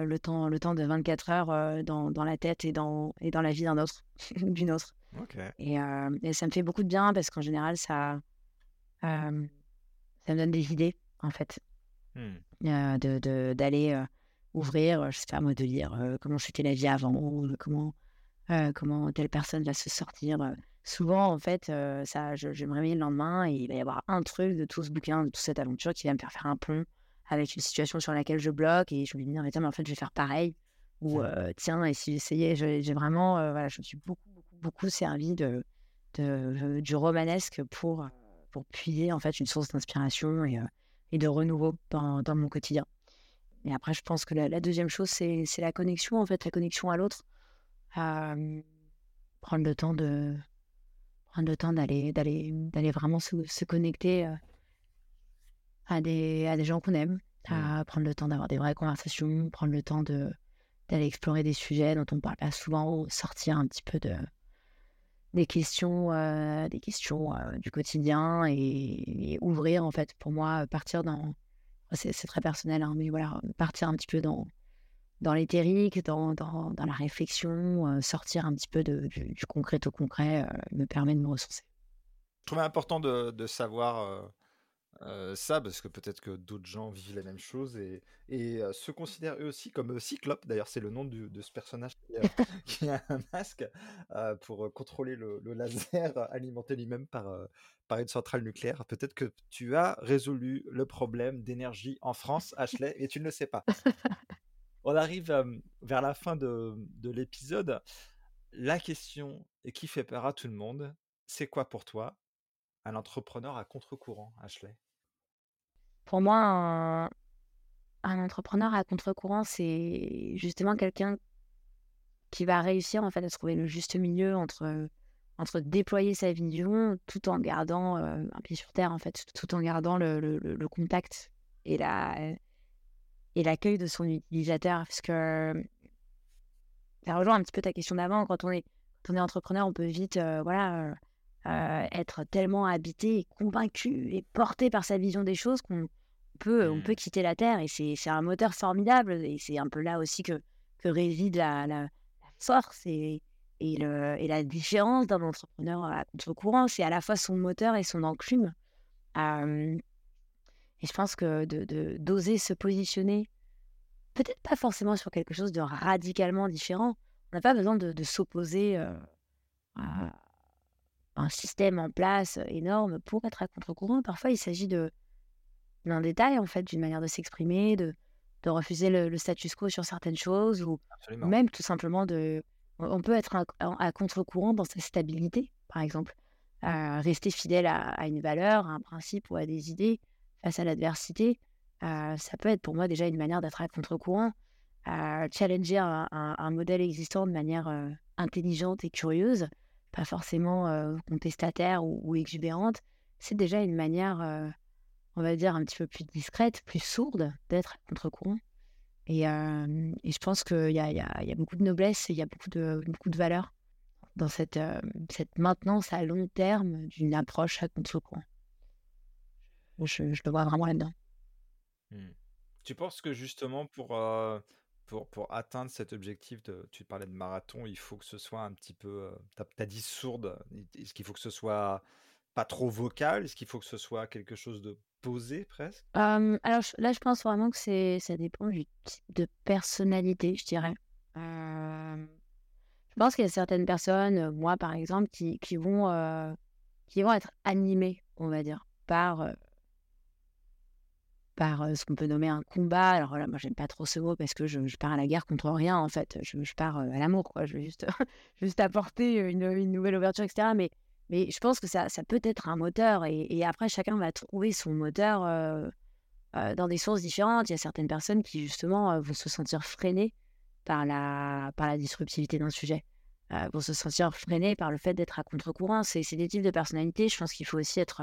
le temps le temps de 24 heures dans, dans, la tête et dans et dans la vie d'un autre, d'une autre. Et, et, ça me fait beaucoup de bien parce qu'en général, ça ça me donne des idées en fait. Mmh. de d'aller ouvrir, je sais pas moi, de lire comment c'était la vie avant, comment, comment telle personne va se sortir. Souvent, en fait, ça, je, je, me réveille le lendemain et il va y avoir un truc de tout ce bouquin, de toute cette aventure qui va me faire faire un pont avec une situation sur laquelle je bloque et je vais me dire, mais tiens, mais en fait, je vais faire pareil. Ou mmh. tiens, et si j'essayais, j'ai vraiment, voilà, je me suis beaucoup, beaucoup, servi de, de, du romanesque pour, pour puiser en fait une source d'inspiration et, et de renouveau dans, dans, mon quotidien. Et après, je pense que la, deuxième chose, c'est la connexion, en fait, la connexion à l'autre. prendre le temps de prendre le temps d'aller d'aller d'aller vraiment se, se connecter euh, à des à des gens qu'on aime, à prendre le temps d'avoir des vraies conversations, prendre le temps de d'aller explorer des sujets dont on parle pas souvent, sortir un petit peu de des questions, euh, des questions euh, du quotidien et, ouvrir, en fait, pour moi, partir dans. C'est très personnel, hein, mais voilà, partir un petit peu dans, dans l'éthérique, dans, dans, dans, la réflexion, euh, sortir un petit peu de, du, concret au concret me permet de me ressourcer. Je trouvais important de, de savoir ça, parce que peut-être que d'autres gens vivent la même chose et, et se considèrent eux aussi comme Cyclope. D'ailleurs, c'est le nom de ce personnage qui a, un masque pour contrôler le, laser alimenté lui-même par, par une centrale nucléaire. Peut-être que tu as résolu le problème d'énergie en France, Ashley, et tu ne le sais pas. On arrive vers la fin de, de l'épisode. La question qui fait peur à tout le monde, c'est quoi pour toi? Un entrepreneur à contre-courant, Ashley? Pour moi, un, entrepreneur à contre-courant, c'est justement quelqu'un qui va réussir en fait à trouver le juste milieu entre entre déployer sa vision tout en gardant un pied sur terre en fait, tout en gardant le, contact et la et l'accueil de son utilisateur. Parce que ça rejoint un petit peu ta question d'avant quand on est quand on est entrepreneur on peut vite voilà être tellement habité et convaincu et porté par sa vision des choses qu'on peut, on peut mmh. quitter la Terre. Et c'est un moteur formidable. Et c'est un peu là aussi que, que réside la, la, force et, et, le, et la différence d'un entrepreneur à contre-courant. C'est à la fois son moteur et son enclume. et je pense que d'oser de, se positionner, peut-être pas forcément sur quelque chose de radicalement différent. On n'a pas besoin de, de s'opposer à un système en place énorme pour être à contre-courant. Parfois, il s'agit de d'un détail, en fait, d'une manière de s'exprimer, de, de refuser le, status quo sur certaines choses, ou même tout simplement de... On peut être à, contre-courant dans sa stabilité, par exemple. rester fidèle à, une valeur, à un principe ou à des idées face à l'adversité. ça peut être pour moi déjà une manière d'être à contre-courant. challenger un, modèle existant de manière intelligente et curieuse, pas forcément contestataire ou, exubérante, c'est déjà une manière on va dire, un petit peu plus discrète, plus sourde d'être contre-courant. Et, et, je pense qu'il y a, y, y a, beaucoup de noblesse et il y a beaucoup de, beaucoup de valeur dans cette, cette maintenance à long terme d'une approche à contre-courant. je, je le vois vraiment là-dedans. Mmh. Tu penses que justement pour, pour, atteindre cet objectif tu parlais de marathon, il faut que ce soit un petit peu, euh, t'as, t'as dit sourde, est-ce qu'il faut que ce soit pas trop vocal? Est-ce qu'il faut que ce soit quelque chose de posé presque? Alors là, je pense vraiment que ça dépend du type de personnalité, je dirais. Je pense qu'il y a certaines personnes, euh, moi par exemple, qui, vont, euh, qui vont être animées, on va dire, par, par ce qu'on peut nommer un combat. Alors là, moi, j'aime pas trop ce mot parce que je, pars à la guerre contre rien, en fait. Je, pars à l'amour, quoi. Je veux juste, juste apporter une, nouvelle ouverture, etc. Mais, mais je pense que ça, ça peut être un moteur. Et, après, chacun va trouver son moteur dans des sources différentes. Il y a certaines personnes qui, justement, vont se sentir freinées par la, par la disruptivité d'un sujet. Euh, vont se sentir freinées par le fait d'être à contre-courant. C'est des types de personnalités. Je pense qu'il faut aussi être,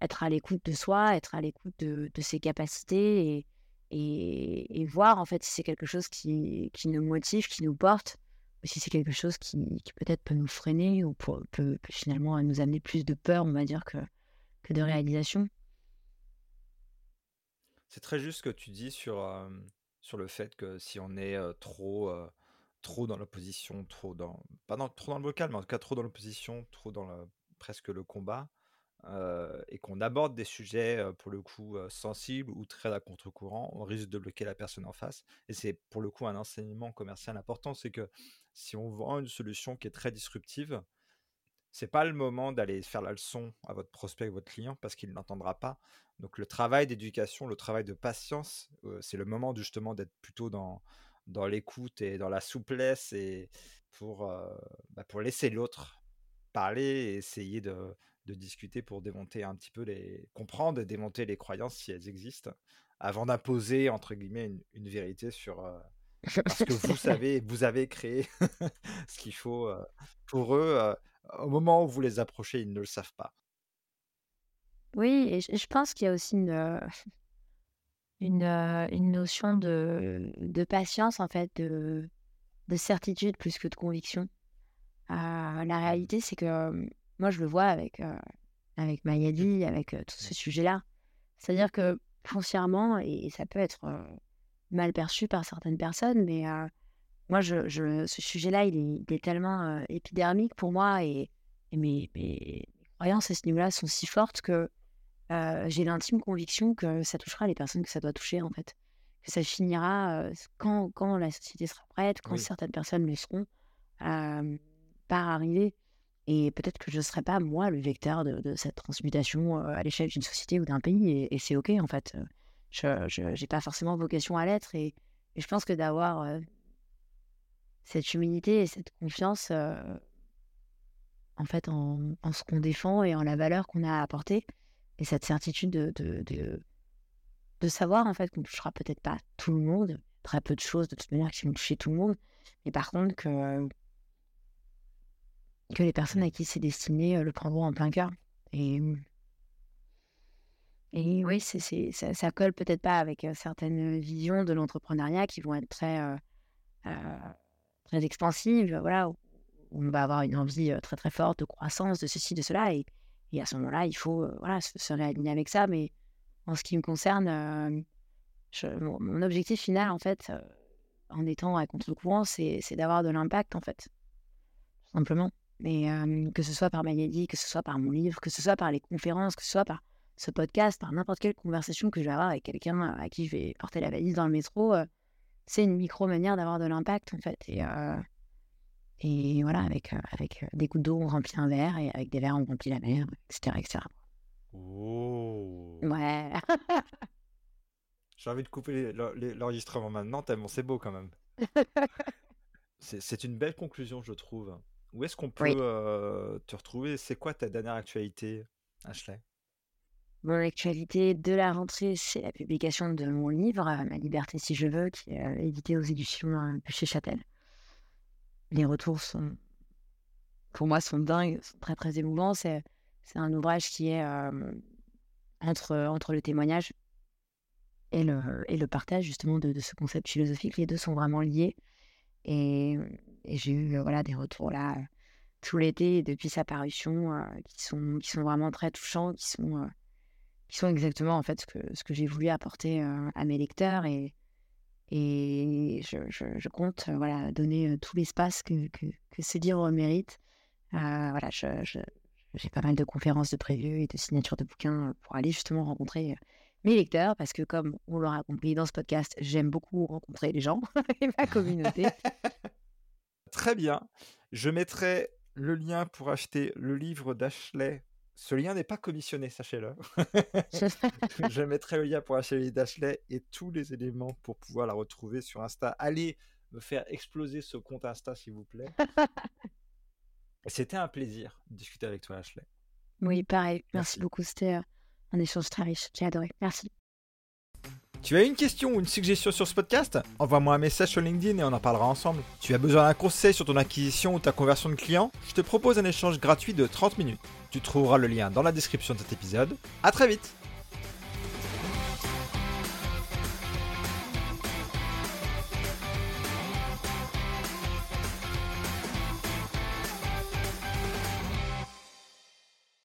être à l'écoute de soi, être à l'écoute de, ses capacités et, voir en fait si c'est quelque chose qui, qui nous motive, qui nous porte, ou si c'est quelque chose qui, peut-être peut nous freiner ou peut, finalement nous amener plus de peur, on va dire, que, que de réalisation. C'est très juste ce que tu dis sur, sur le fait que si on est trop, trop dans l'opposition, trop dans, pas dans, trop dans le vocal, mais en tout cas trop dans l'opposition, trop dans presque le combat, euh, et qu'on aborde des sujets euh, pour le coup euh, sensibles ou très à contre-courant, on risque de bloquer la personne en face. Et c'est pour le coup un enseignement commercial important, c'est que si on vend une solution qui est très disruptive, c'est pas le moment d'aller faire la leçon à votre prospect votre client parce qu'il ne l'entendra pas. Donc le travail d'éducation, le travail de patience, c'est le moment justement d'être plutôt dans, dans l'écoute et dans la souplesse et pour, bah, pour laisser l'autre parler et essayer de, de discuter pour démonter un petit peu les... comprendre et démonter les croyances si elles existent avant d'imposer entre guillemets une, une vérité sur, euh, parce que vous savez, vous avez créé ce qu'il faut euh, pour eux. euh, au moment où vous les approchez, ils ne le savent pas. Oui, et je, je pense qu'il y a aussi une, euh, une, une notion de, de patience, en fait, de, de certitude plus que de conviction. La réalité, c'est que moi, je le vois avec, euh, avec Mayadi, avec euh, tout ce sujet-là. C'est-à-dire que foncièrement, et, et ça peut être euh, mal perçu par certaines personnes, mais moi, je, je- ce sujet-là, il est, il est tellement épidermique pour moi et, et mes, mes croyances à ce niveau-là sont si fortes que j'ai l'intime conviction que ça touchera les personnes que ça doit toucher, en fait. Que ça finira quand, quand la société sera prête, quand Oui. certaines personnes le seront, par arriver. Et peut-être que je ne serai pas, moi, le vecteur de, cette transmutation euh, à l'échelle d'une société ou d'un pays. Et, c'est OK, en fait. Euh, Je n'ai pas forcément vocation à l'être. Et, je pense que d'avoir euh, cette humilité et cette confiance, en fait, en, en ce qu'on défend et en la valeur qu'on a à apporter, et cette certitude de, de, de, de savoir, en fait, qu'on ne touchera peut-être pas tout le monde, très peu de choses de toute manière qui vont toucher tout le monde, mais par contre que, que les personnes à qui c'est destiné euh, le prendront en plein cœur. Et, et oui, c'est, c'est, ça, ça colle peut-être pas avec euh, certaines visions de l'entrepreneuriat qui vont être très, euh, euh, très expansives, voilà, on va avoir une envie très très forte de croissance, de ceci, de cela, et, et à ce moment-là, il faut euh, voilà, se, se réaligner avec ça. Mais en ce qui me concerne, je- mon, mon objectif final, en fait, en étant à contre-courant, c'est, c'est d'avoir de l'impact, en fait, tout simplement. Mais euh, que ce soit par Magali, que ce soit par mon livre, que ce soit par les conférences, que ce soit par ce podcast, par n'importe quelle conversation que je vais avoir avec quelqu'un à qui je vais porter la valise dans le métro, euh, c'est une micro-manière d'avoir de l'impact, en fait. Et, euh, et voilà, avec, avec des gouttes d'eau, on remplit un verre, et avec des verres, on remplit la mer, etc. etc. Oh. Ouais. J'ai envie de couper l'en- l'enregistrement maintenant, tellement c'est beau quand même. C'est une belle conclusion, je trouve. Où est-ce qu'on peut Oui. euh, te retrouver? C'est quoi ta dernière actualité, Ashley? Mon actualité de la rentrée, c'est la publication de mon livre, euh, Ma liberté si je veux, qui est euh, édité aux éditions euh, Bûcher-Châtel. Les retours sont, pour moi, sont dingues, sont très très émouvants. C'est, c'est un ouvrage qui est euh, entre, entre le témoignage et le, et le partage justement de, de ce concept philosophique. Les deux sont vraiment liés. Et, et j'ai eu euh, voilà, des retours là euh, tout l'été depuis sa parution euh, qui, sont, qui sont vraiment très touchants, qui sont, euh, qui sont exactement en fait ce que, ce que j'ai voulu apporter à mes lecteurs et, et je, je, compte voilà, donner tout l'espace que, que, que, ce livre mérite. voilà, j'ai pas mal de conférences de prévues et de signatures de bouquins pour aller justement rencontrer mes lecteurs, parce que comme on l'aura compris dans ce podcast, j'aime beaucoup rencontrer les gens et ma communauté. Très bien. Je mettrai le lien pour acheter le livre d'Ashley. Ce lien n'est pas commissionné, sachez-le. je mettrai le lien pour acheter le livre d'Ashley et tous les éléments pour pouvoir la retrouver sur Insta. Allez me faire exploser ce compte Insta, s'il vous plaît. C'était un plaisir de discuter avec toi, Ashley. Oui, pareil. Merci, beaucoup. C'était un échange très riche. J'ai adoré. Merci. Tu as une question ou une suggestion sur ce podcast? Envoie-moi un message sur LinkedIn et on en parlera ensemble. Tu as besoin d'un conseil sur ton acquisition ou ta conversion de clients Je te propose un échange gratuit de 30 minutes. Tu trouveras le lien dans la description de cet épisode. A très vite